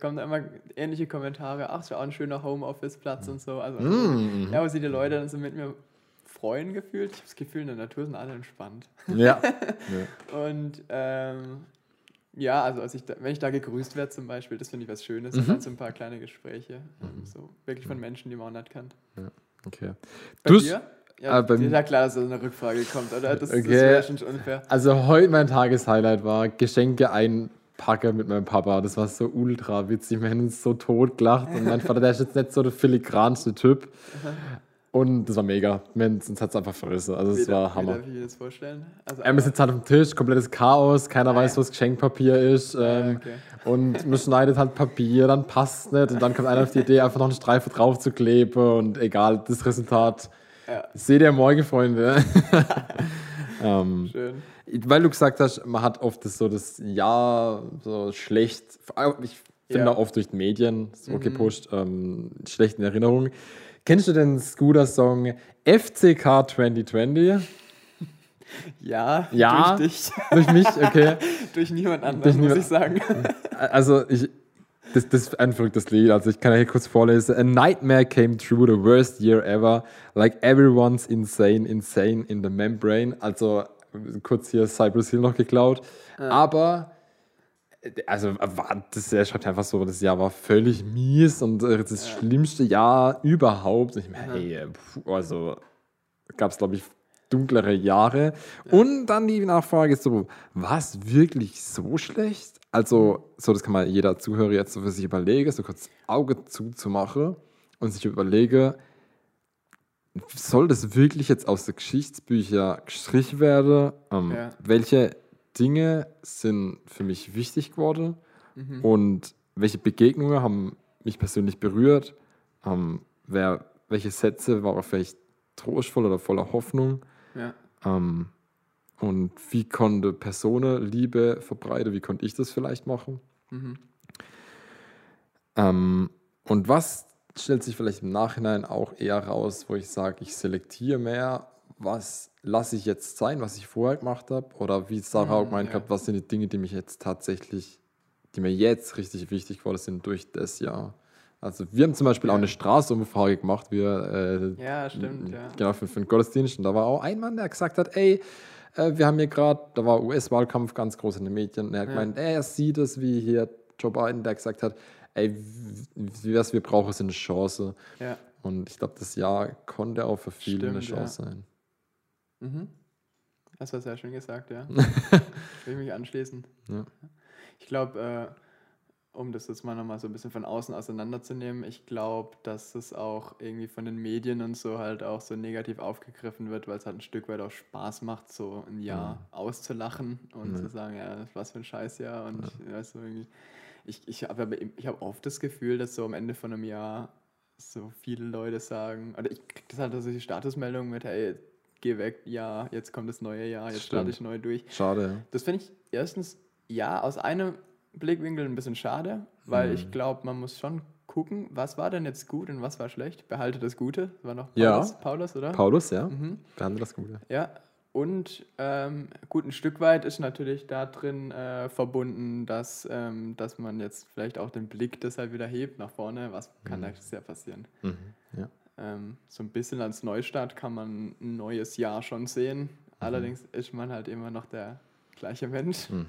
kommen da immer ähnliche Kommentare, ach, ist ja auch ein schöner Homeoffice-Platz und so. Also, Mhm. ja, wo sich die Leute dann so mit mir freuen gefühlt. Ich habe das Gefühl, in der Natur sind alle entspannt. Ja. Und ähm, ja, also als ich da, wenn ich da gegrüßt werde zum Beispiel, das finde ich was Schönes. Mhm. Und dann so ein paar kleine Gespräche. ähm, So wirklich von Menschen, die man auch nicht kennt. Okay. Bei Du hast- dir? Ja, Ah, bei dir ist mir- ja klar, dass so eine Rückfrage kommt, oder? Das, das Okay. wäre schon unfair. Also heute mein Tageshighlight war Geschenke einpacken mit meinem Papa. Das war so ultra witzig. Wir haben uns so tot gelacht. Und mein Vater, der ist jetzt nicht so der filigranste Typ. Und das war mega. Wir Uns hat es einfach verrissen. Also es war Hammer. Wie darf ich mir das vorstellen? Also, Er sitzt halt auf dem Tisch, komplettes Chaos, keiner Ah, weiß, ja. wo das Geschenkpapier ist. Ähm, okay. Und man schneidet halt Papier, dann passt nicht. Und dann kommt einer auf die Idee, einfach noch einen Streifen drauf zu kleben. Und egal, das Resultat Ja. seht ihr morgen, Freunde. ähm, schön. weil du gesagt hast, man hat oft das so das Jahr so schlecht, ich finde Ja. auch oft durch die Medien so gepusht, ähm, schlecht in Erinnerung. Kennst du den Scooter-Song FCK 2020? Ja, Ja. durch dich. Durch mich, okay. durch niemand anderen, Durch muss niemand- ich sagen. Also ich, das, das ist ein verrücktes Lied. Also ich kann ja hier kurz vorlesen. A nightmare came true, the worst year ever. Like everyone's insane, insane in the membrane. Also kurz hier Cypress Hill noch geklaut. Aber also das, er schreibt einfach so, das Jahr war völlig mies und äh, das schlimmste Jahr überhaupt. Ich meine, hey, also gab es, glaube ich, dunklere Jahre. Und dann die Nachfrage ist so, war es wirklich so schlecht? Also, so, das kann mal jeder Zuhörer jetzt so für sich überlegen, so kurz Auge zuzumachen und sich überlege, soll das wirklich jetzt aus den Geschichtsbüchern gestrichen werden? Ähm, Ja. Welche Dinge sind für mich wichtig geworden? Mhm. Und welche Begegnungen haben mich persönlich berührt? Ähm, wer welche Sätze waren vielleicht trostvoll oder voller Hoffnung. Ja. Ähm, und wie konnte Personen Liebe verbreiten? Wie konnte ich das vielleicht machen? Mhm. Ähm, und was stellt sich vielleicht im Nachhinein auch eher raus, wo ich sage, ich selektiere mehr, was lasse ich jetzt sein, was ich vorher gemacht habe? Oder wie Sarah auch Mhm, gemeint ja. hat, was sind die Dinge, die mich jetzt tatsächlich, die mir jetzt richtig wichtig geworden sind durch das Jahr? Also wir haben zum Beispiel auch Ja. eine Straßenumfrage gemacht, wir äh, Ja, stimmt, ja. Genau, für, für den Gottesdienst. Und da war auch ein Mann, der gesagt hat, ey, äh, wir haben hier gerade, da war US-Wahlkampf ganz groß in den Medien. Und er hat Ja. gemeint, ey, er sieht es wie hier Joe Biden, der gesagt hat, ey, was wir brauchen, ist eine Chance. Ja. Und ich glaube, das Jahr konnte auch für viele eine Stimmt, Chance sein. Mhm. Das war sehr schön gesagt, ja. Will ich mich anschließen. Ja. Ich glaube, äh, um das jetzt mal nochmal so ein bisschen von außen auseinanderzunehmen, ich glaube, dass es auch irgendwie von den Medien und so halt auch so negativ aufgegriffen wird, weil es halt ein Stück weit auch Spaß macht, so ein Jahr auszulachen und Ja. zu sagen, ja, was für ein Scheißjahr und ja. so irgendwie. Ich, ich habe ich hab oft das Gefühl, dass so am Ende von einem Jahr so viele Leute sagen, oder ich kriege das halt also die Statusmeldung mit, hey, geh weg, ja, jetzt kommt das neue Jahr, jetzt starte ich neu durch. Schade. Das finde ich erstens, ja, aus einem Blickwinkel ein bisschen schade, weil Mhm. ich glaube, man muss schon gucken, was war denn jetzt gut und was war schlecht. Behalte das Gute, war noch Ja. Paulus, Paulus oder? Paulus, ja, Mhm. behandelt das gut. ja. Und ähm, gut, ein Stück weit ist natürlich da drin äh, verbunden, dass, ähm, dass man jetzt vielleicht auch den Blick deshalb wieder hebt nach vorne. Was kann da sehr passieren? Mhm. Ja. Ähm, so ein bisschen als Neustart kann man ein neues Jahr schon sehen. Allerdings ist man halt immer noch der gleiche Mensch. Mhm.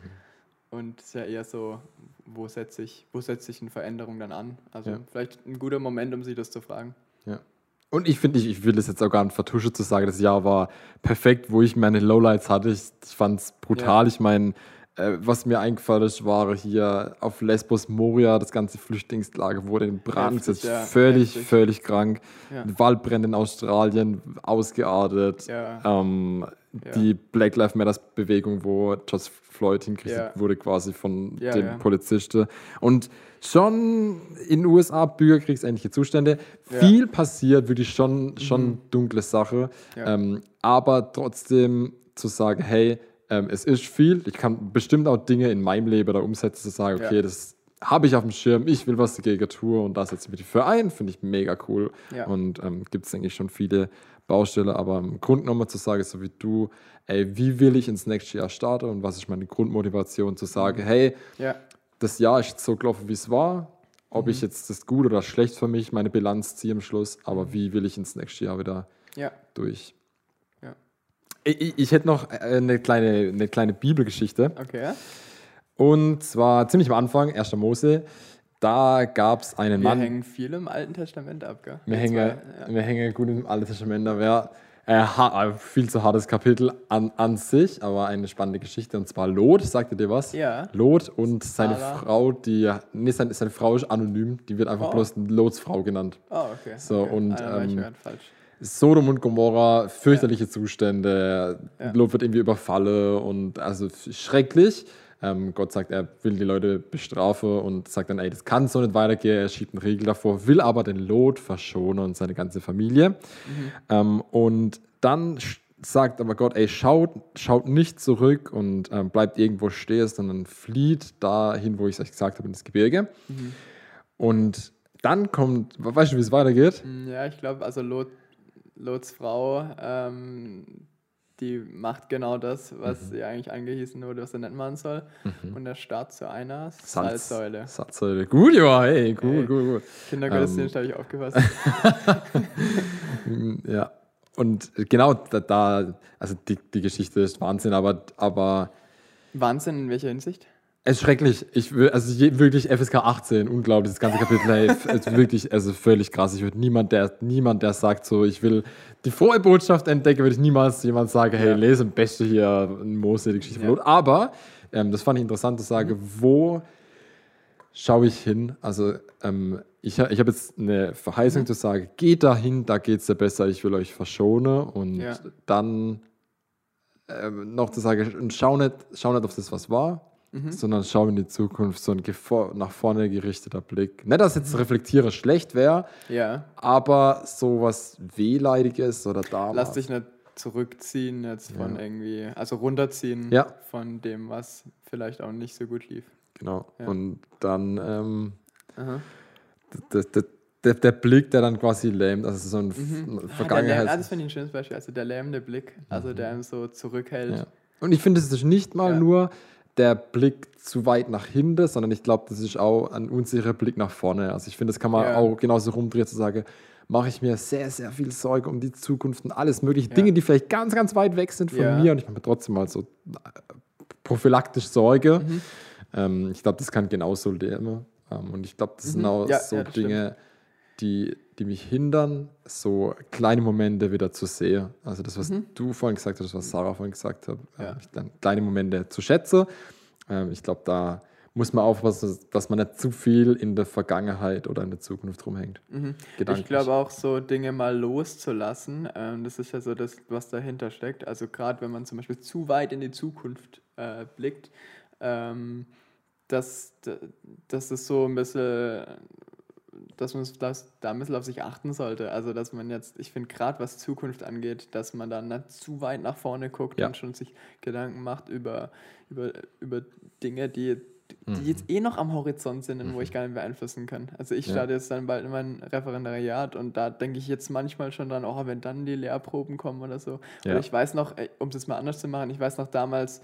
Und es ist ja eher so, wo setze ich, wo setze ich eine Veränderung dann an? Also Ja. vielleicht ein guter Moment, um sich das zu fragen. Ja. Und ich finde, ich, ich will das jetzt auch gar nicht vertuschen zu sagen, das Jahr war perfekt, wo ich meine Lowlights hatte. Ich, ich fand es brutal. Ja. Ich meine, äh, was mir eingefallen ist, war hier auf Lesbos Moria, das ganze Flüchtlingslager wurde in Brand gesetzt. ja, völlig, heftig. völlig krank. Ja. Waldbrände in Australien, ausgeartet. Ja. Ähm. Die Black Lives Matter Bewegung, wo George Floyd hingerichtet wurde, quasi von den. Polizisten. Und schon in den USA bürgerkriegsähnliche Zustände. Viel passiert, wirklich schon, schon dunkle Sache. Ähm, aber trotzdem zu sagen, hey, ähm, es ist viel. Ich kann bestimmt auch Dinge in meinem Leben da umsetzen, zu sagen, okay, Ja. das habe ich auf dem Schirm, ich will was dagegen tun und da setze ich mich für ein, finde ich mega cool. Ja. Und ähm, gibt es, denke ich, schon viele Baustellen, aber im Grunde nochmal zu sagen, so wie du, ey, wie will ich ins nächste Jahr starten und was ist meine Grundmotivation, zu sagen, hey, Ja, das Jahr ist so gelaufen, wie es war. Ob Mhm. ich jetzt das gut oder schlecht für mich, meine Bilanz ziehe am Schluss, aber wie will ich ins nächste Jahr wieder ja, durch? Ich, ich, hätte noch äh, eine kleine, eine kleine Bibelgeschichte. Okay. Und zwar ziemlich am Anfang, 1. Mose. Da gab es einen Wir Mann. hängen viel im Alten Testament ab, gell? Wir Wir hängen, ja. wir hängen gut im Alten Testament, aber ja, äh, äh, viel zu hartes Kapitel an, an sich, aber eine spannende Geschichte. Und zwar Lot, sagte dir was? Ja. Lot und seine Sarah. Frau, die, nee, seine, seine Frau ist anonym, die wird einfach Oh. bloß Lots Frau genannt. Oh, okay. So, okay. und, Ah, ähm, falsch. Sodom und Gomorra, fürchterliche Zustände, Ja. Lot wird irgendwie überfallen und also schrecklich. Ähm, Gott sagt, er will die Leute bestrafen und sagt dann, ey, das kann so nicht weitergehen. Er schiebt einen Riegel davor, will aber den Lot verschonen und seine ganze Familie. Ähm, und dann sagt aber Gott, ey, schaut, schaut nicht zurück und ähm, bleibt irgendwo stehen, sondern flieht dahin, wo ich es euch gesagt habe, ins Gebirge. Und dann kommt, weißt du, wie es weitergeht? Ja, ich glaube, also Lot, Lots Frau, ähm, die macht genau das, was Mhm. sie eigentlich angehießen wurde, was er nicht machen soll. Und er starrt zu einer Salz- Salzsäule. Salzsäule. Gut, ja, hey, gut, Hey. gut, gut. Kindergottesdienst habe ich aufgepasst. Ja. Und genau da, da also die, die Geschichte ist Wahnsinn, aber, aber Wahnsinn, in welcher Hinsicht? Es ist schrecklich. Ich will, also wirklich FSK 18, unglaublich, das ganze Kapitel, hey, es ist wirklich, also völlig krass. Ich würde niemand, der, niemand, der sagt so, ich will die frohe Botschaft entdecken, würde ich niemals jemand sagen, hey, Ja. lese am besten hier Mose, die Geschichte von Ja. Lot. Aber, ähm, das fand ich interessant zu sagen, wo schaue ich hin? Also, ähm, ich, ich habe jetzt eine Verheißung zu sagen, geht dahin, da geht es ja besser, ich will euch verschonen. Und Ja. dann ähm, noch zu sagen, und schau nicht, schau nicht auf das, was war, sondern schau in die Zukunft, so ein nach vorne gerichteter Blick. Nicht, dass jetzt Reflektieren schlecht wäre, Ja. aber sowas Wehleidiges oder da. Lass dich nicht zurückziehen jetzt von Ja. irgendwie, also runterziehen Ja. von dem, was vielleicht auch nicht so gut lief. Genau. Ja. Und dann ähm, der, der, der, der Blick, der dann quasi lähmt, also so ein Mhm. Ah, Lähm, ah, Vergangenheit. das finde ich ein schönes Beispiel. Also der lähmende Blick, also der einem so zurückhält. Ja. Und ich finde, es ist nicht mal nur der Blick zu weit nach hinten, sondern ich glaube, das ist auch ein unsicherer Blick nach vorne. Also ich finde, das kann man Ja. auch genauso rumdrehen, zu sagen, mache ich mir sehr, sehr viel Sorge um die Zukunft und alles mögliche. Ja. Dinge, die vielleicht ganz, ganz weit weg sind von Ja. mir und ich mache mir trotzdem mal so äh, prophylaktisch Sorge. Mhm. Ähm, ich glaube, das kann genauso lähmen. Ähm, und ich glaube, das sind Mhm. auch Ja, so Dinge, die, die mich hindern, so kleine Momente wieder zu sehen. Also das, was du vorhin gesagt hast, das, was Sarah vorhin gesagt hat, Mhm. Ja. äh, ich dann kleine Momente zu schätzen. Ähm, ich glaube, da muss man aufpassen, dass man nicht zu viel in der Vergangenheit oder in der Zukunft rumhängt. Mhm. Ich glaube auch so Dinge mal loszulassen, ähm, das ist ja so das, was dahinter steckt. Also gerade wenn man zum Beispiel zu weit in die Zukunft äh, blickt, ähm, dass, dass es so ein bisschen, dass man das, da ein bisschen auf sich achten sollte. Also dass man jetzt, ich finde gerade was Zukunft angeht, dass man dann nicht zu weit nach vorne guckt Ja. und schon sich Gedanken macht über, über, über Dinge, die, die Mhm. jetzt eh noch am Horizont sind und wo ich gar nicht beeinflussen kann. Also ich Ja. starte jetzt dann bald in mein Referendariat und da denke ich jetzt manchmal schon dran, oh, wenn dann die Lehrproben kommen oder so. Ja. Oder ich weiß noch, um es jetzt mal anders zu machen, ich weiß noch damals,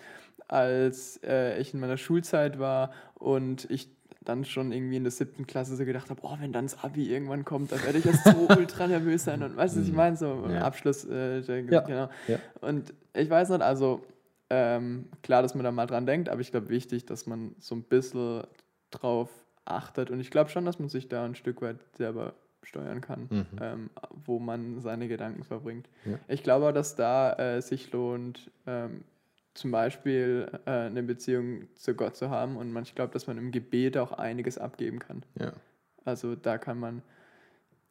als äh, ich in meiner Schulzeit war und ich dann schon irgendwie in der siebten Klasse so gedacht habe, oh, wenn dann das Abi irgendwann kommt, dann werde ich jetzt so ultra nervös sein und weißt du, was ich meine? So Ja. Abschluss, äh, Ja. genau. Ja. Und ich weiß nicht, also ähm, klar, dass man da mal dran denkt, aber ich glaube wichtig, dass man so ein bisschen drauf achtet und ich glaube schon, dass man sich da ein Stück weit selber steuern kann, Mhm. ähm, wo man seine Gedanken verbringt. Ich glaube, dass da äh, sich lohnt, ähm, zum Beispiel äh, eine Beziehung zu Gott zu haben und man, ich glaube, dass man im Gebet auch einiges abgeben kann. Ja. Also da kann man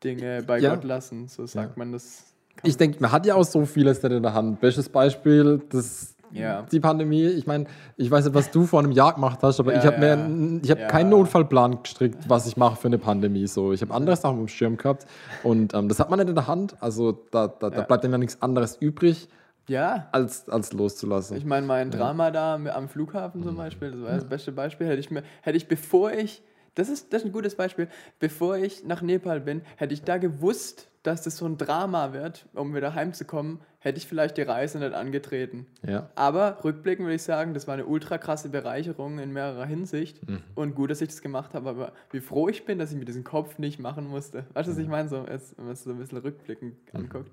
Dinge bei Ja. Gott lassen, so sagt man das. Ich denke, man hat ja auch so vieles nicht in der Hand. Bestes Beispiel, das, Ja. die Pandemie. Ich meine, ich weiß nicht, was du vor einem Jahr gemacht hast, aber Ja, ich habe ja. mir, ich habe Ja. keinen Notfallplan gestrickt, was ich mache für eine Pandemie. So, ich habe andere Sachen im Schirm gehabt und ähm, das hat man nicht in der Hand. Also da, da, da Ja. bleibt immer nichts anderes übrig, ja, als, als loszulassen. Ich meine, mein Drama da am Flughafen zum Beispiel, das war das beste Beispiel. Hätte ich mir, hätte ich bevor ich, das ist, das ist ein gutes Beispiel, bevor ich nach Nepal bin, hätte ich da gewusst, dass das so ein Drama wird, um wieder heimzukommen, hätte ich vielleicht die Reise nicht angetreten. ja. Aber rückblickend würde ich sagen, das war eine ultra krasse Bereicherung in mehrerer Hinsicht und gut, dass ich das gemacht habe, aber wie froh ich bin, dass ich mir diesen Kopf nicht machen musste. Weißt du, was ich meine, so, wenn man es so ein bisschen rückblickend anguckt.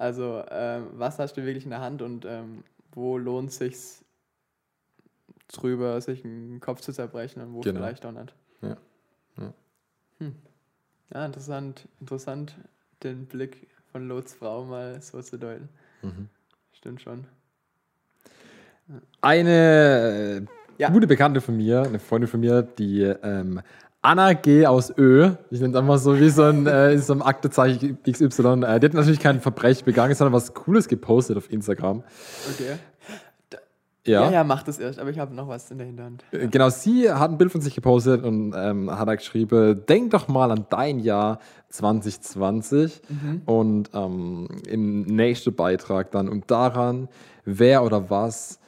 Also, ähm, was hast du wirklich in der Hand und ähm, wo lohnt sich's drüber, sich einen Kopf zu zerbrechen und wo Genau. vielleicht auch nicht. Ja. Ja. Hm. ja, interessant, interessant, den Blick von Lots Frau mal so zu deuten. Mhm. Stimmt schon. Eine äh, Ja. gute Bekannte von mir, eine Freundin von mir, die ähm, Anna G. aus Ö, ich nenne es einfach so wie so ein, äh, so ein Aktezeichen XY, äh, die hat natürlich kein Verbrechen begangen, sondern was Cooles gepostet auf Instagram. Okay. Ja, Ja, ja, mach das erst, aber ich habe noch was in der Hinterhand. Äh, Genau, sie hat ein Bild von sich gepostet und ähm, hat da geschrieben, denk doch mal an dein Jahr 2020 und ähm, im nächsten Beitrag dann und daran, wer oder was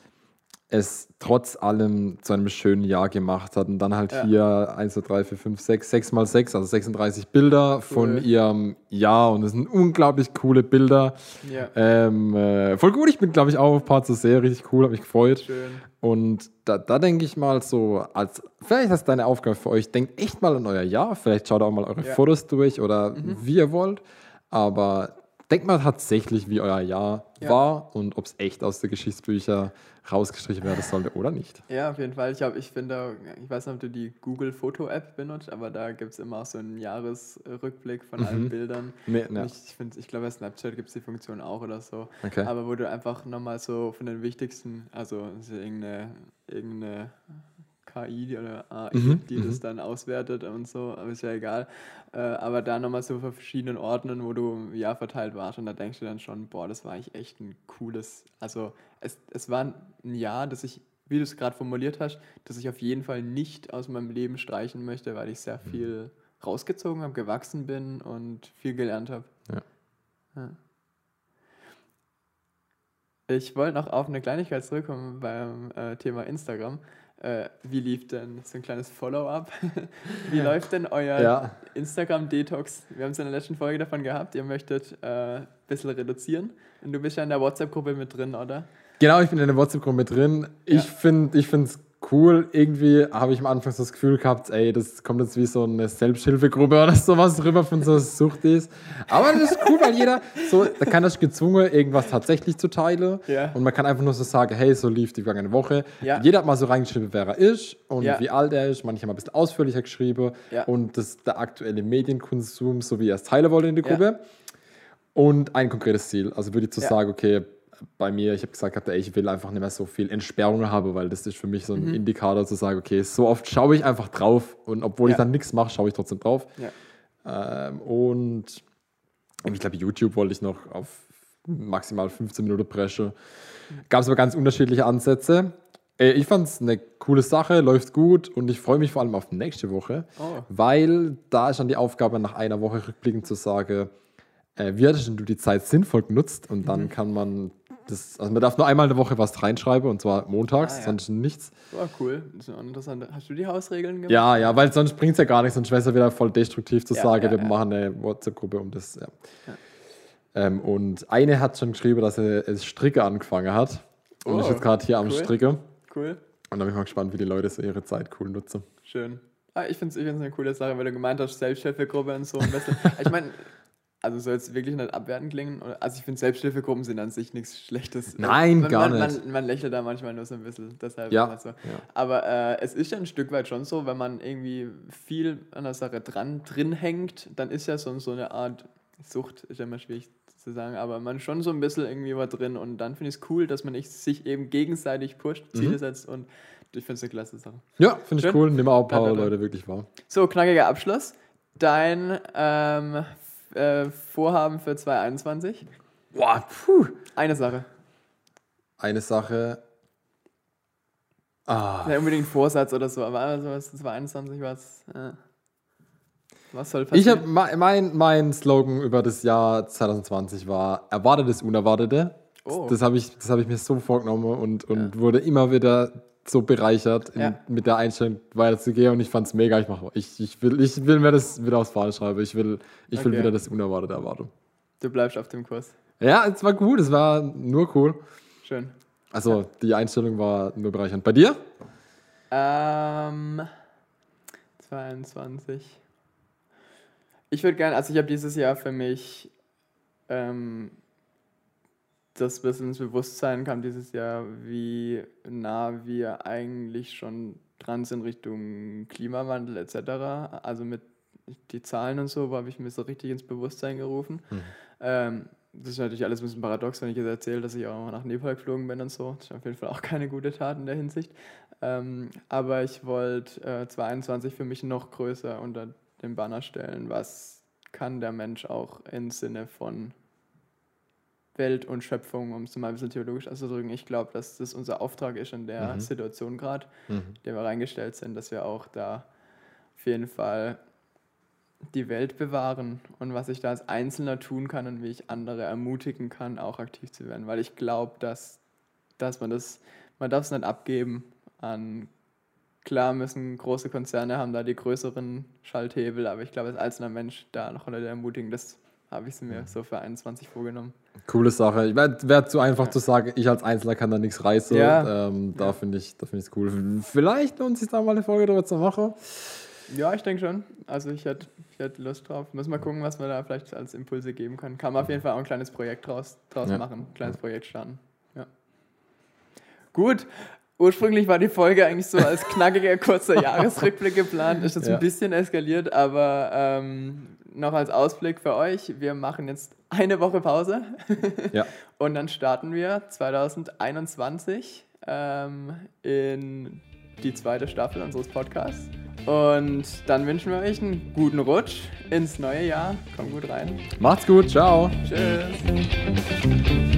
es trotz allem zu einem schönen Jahr gemacht hat. Und dann halt Ja. hier 1, 2, 3, 4, 5, 6, 6 mal 6, also 36 Bilder von Cool. ihrem Jahr. Und das sind unglaublich coole Bilder. Ja, Ähm, äh, voll gut, ich bin, glaube ich, auch auf ein paar zu sehr richtig cool, habe mich gefreut. schön. Und da, da denke ich mal so, als vielleicht ist das deine Aufgabe für euch, denkt echt mal an euer Jahr, vielleicht schaut auch mal eure Ja. Fotos durch oder wie ihr wollt, aber denkt mal tatsächlich, wie euer Jahr Ja. war und ob es echt aus der Geschichtsbücher rausgestrichen werden sollte oder nicht. Ja, auf jeden Fall. Ich, hab, ich finde, ich weiß nicht, ob du die Google Foto App benutzt, aber da gibt es immer auch so einen Jahresrückblick von allen Bildern. Nee, ja. Ich, ich, find, ich glaube, bei Snapchat gibt es die Funktion auch oder so. Okay. Aber wo du einfach nochmal so von den wichtigsten, also irgendeine, irgendeine KI oder AI, Mhm, die das dann auswertet und so, aber ist ja egal. Äh, aber da nochmal so von verschiedenen Orten, wo du Jahr verteilt warst und da denkst du dann schon, boah, das war eigentlich echt ein cooles, also es, es war ein Jahr, das ich wie du es gerade formuliert hast, dass ich auf jeden Fall nicht aus meinem Leben streichen möchte, weil ich sehr Mhm. viel rausgezogen habe, gewachsen bin und viel gelernt habe. Ja. Ja. Ich wollte noch auf eine Kleinigkeit zurückkommen beim äh, Thema Instagram. Äh, wie lief denn so ein kleines Follow-up? wie läuft denn euer Ja. Instagram-Detox? Wir haben es in der letzten Folge davon gehabt, ihr möchtet äh, ein bisschen reduzieren. Und du bist ja in der WhatsApp-Gruppe mit drin, oder? Genau, ich bin in der WhatsApp-Gruppe mit drin. Ich Ja. finde es cool. Irgendwie habe ich am Anfang so das Gefühl gehabt, ey, das kommt jetzt wie so eine Selbsthilfegruppe oder sowas rüber von so Sucht ist. Aber das ist cool, weil jeder so, da kann das gezwungen, irgendwas tatsächlich zu teilen. Ja. Und man kann einfach nur so sagen, hey, so lief die vergangene Woche. Ja. Jeder hat mal so reingeschrieben, wer er ist und Ja. wie alt er ist. Manche haben ein bisschen ausführlicher geschrieben. Und das der aktuelle Medienkonsum, so wie er es teilen wollte in der. Gruppe. Und ein konkretes Ziel. Also würde ich zu Ja. sagen, okay, bei mir, ich habe gesagt, gehabt, ey, ich will einfach nicht mehr so viel Entsperrungen haben, weil das ist für mich so ein Mhm. Indikator zu sagen, okay, so oft schaue ich einfach drauf und obwohl ich Ja. dann nichts mache, schaue ich trotzdem drauf. Ja. Ähm, und ich glaube, YouTube wollte ich noch auf maximal 15 Minuten presche. Gab es aber ganz unterschiedliche Ansätze. Äh, Ich fand es eine coole Sache, läuft gut und ich freue mich vor allem auf nächste Woche, Oh. weil da ist dann die Aufgabe, nach einer Woche rückblickend zu sagen, äh, wie hattest denn du die Zeit sinnvoll genutzt? Und Mhm. dann kann man das, also man darf nur einmal in der Woche was reinschreiben und zwar montags, Ah, ja. sonst nichts. War cool. Das ist interessant. Hast du die Hausregeln gemacht? Ja, ja, weil sonst bringt es ja gar nichts, sonst wäre es ja wieder voll destruktiv zu Ja, sagen, ja, wir machen eine WhatsApp-Gruppe um das. Ja. Ähm, und eine hat schon geschrieben, dass sie es Stricke angefangen hat. Und Oh, ist jetzt gerade hier am cool. Stricke. Cool. Und da bin ich mal gespannt, wie die Leute so ihre Zeit cool nutzen. Schön. Ah, ich finde es ich find's eine coole Sache, weil du gemeint hast, Selbsthilfegruppe und so. Ein bisschen. ich meine, also soll jetzt wirklich nicht abwertend klingen. Also ich finde, Selbsthilfegruppen sind an sich nichts Schlechtes. Nein, man, gar man, nicht. Man, man lächelt da manchmal nur so ein bisschen. Deshalb Ja, so. ja. Aber äh, es ist ja ein Stück weit schon so, wenn man irgendwie viel an der Sache dran drin hängt, dann ist ja so, so eine Art Sucht, ist ja immer schwierig zu sagen, aber man ist schon so ein bisschen irgendwie war drin und dann finde ich es cool, dass man nicht sich eben gegenseitig pusht, Ziele setzt und ich finde es eine klasse Sache. Ja, finde ich cool. Nehmen wir auch ein paar Ja, ja, ja. Leute wirklich wahr. So, knackiger Abschluss. Dein ähm, äh, Vorhaben für 2021? Boah, puh. Eine Sache. Eine Sache. Ah, Nicht unbedingt Vorsatz oder so, aber also was 2021 was. Äh, was soll ich passieren? habe mein, mein Slogan über das Jahr 2020 war Erwartetes Unerwartete. Oh. Das habe ich, das hab ich mir so vorgenommen und, und wurde immer wieder so bereichert, in, Ja. mit der Einstellung weiterzugehen und ich fand es mega. Ich, mach, ich, ich, will, ich will mir das wieder aufs Fahne schreiben. Ich will, ich will Okay. wieder das Unerwartete erwarten. Du bleibst auf dem Kurs. Ja, es war gut, es war nur cool. Schön. Also die Einstellung war nur bereichernd. Bei dir? Ähm, 22. Ich würde gerne, also ich habe dieses Jahr für mich ähm, das bisschen ins Bewusstsein kam dieses Jahr, wie nah wir eigentlich schon dran sind Richtung Klimawandel etc. Also mit die Zahlen und so habe ich mir so richtig ins Bewusstsein gerufen. Ähm, das ist natürlich alles ein bisschen paradox, wenn ich jetzt erzähle, dass ich auch nach Nepal geflogen bin und so. Das ist auf jeden Fall auch keine gute Tat in der Hinsicht. Ähm, aber ich wollte äh, 2021 für mich noch größer unter den Banner stellen. Was kann der Mensch auch im Sinne von Welt und Schöpfung, um es mal ein bisschen theologisch auszudrücken. Ich glaube, dass das unser Auftrag ist in der Mhm. Situation gerade, Mhm. in der wir reingestellt sind, dass wir auch da auf jeden Fall die Welt bewahren und was ich da als Einzelner tun kann und wie ich andere ermutigen kann, auch aktiv zu werden. Weil ich glaube, dass, dass man das, man darf es nicht abgeben an, klar müssen große Konzerne haben da die größeren Schalthebel, aber ich glaube, als einzelner Mensch da noch Leute ermutigen, das habe ich mir so für 21 vorgenommen. Coole Sache. Ich wäre wär zu einfach zu sagen, ich als Einzelner kann da nichts reißen. Ja. Ähm, da finde ich es find cool. Vielleicht lohnt es sich da mal eine Folge darüber zu machen. Ja, ich denke schon. Also ich hätte ich hätt Lust drauf. Müssen wir gucken, was wir da vielleicht als Impulse geben können. Kann man auf jeden Fall auch ein kleines Projekt draus, draus Ja. machen. Ein kleines Projekt starten. Ja. Gut. Ursprünglich war die Folge eigentlich so als knackiger, kurzer Jahresrückblick geplant. Ist jetzt Ja. ein bisschen eskaliert, aber ähm, noch als Ausblick für euch. Wir machen jetzt eine Woche Pause Ja. und dann starten wir 2021 ähm, in die zweite Staffel unseres Podcasts. Und dann wünschen wir euch einen guten Rutsch ins neue Jahr. Kommt gut rein. Macht's gut. Ciao. Tschüss.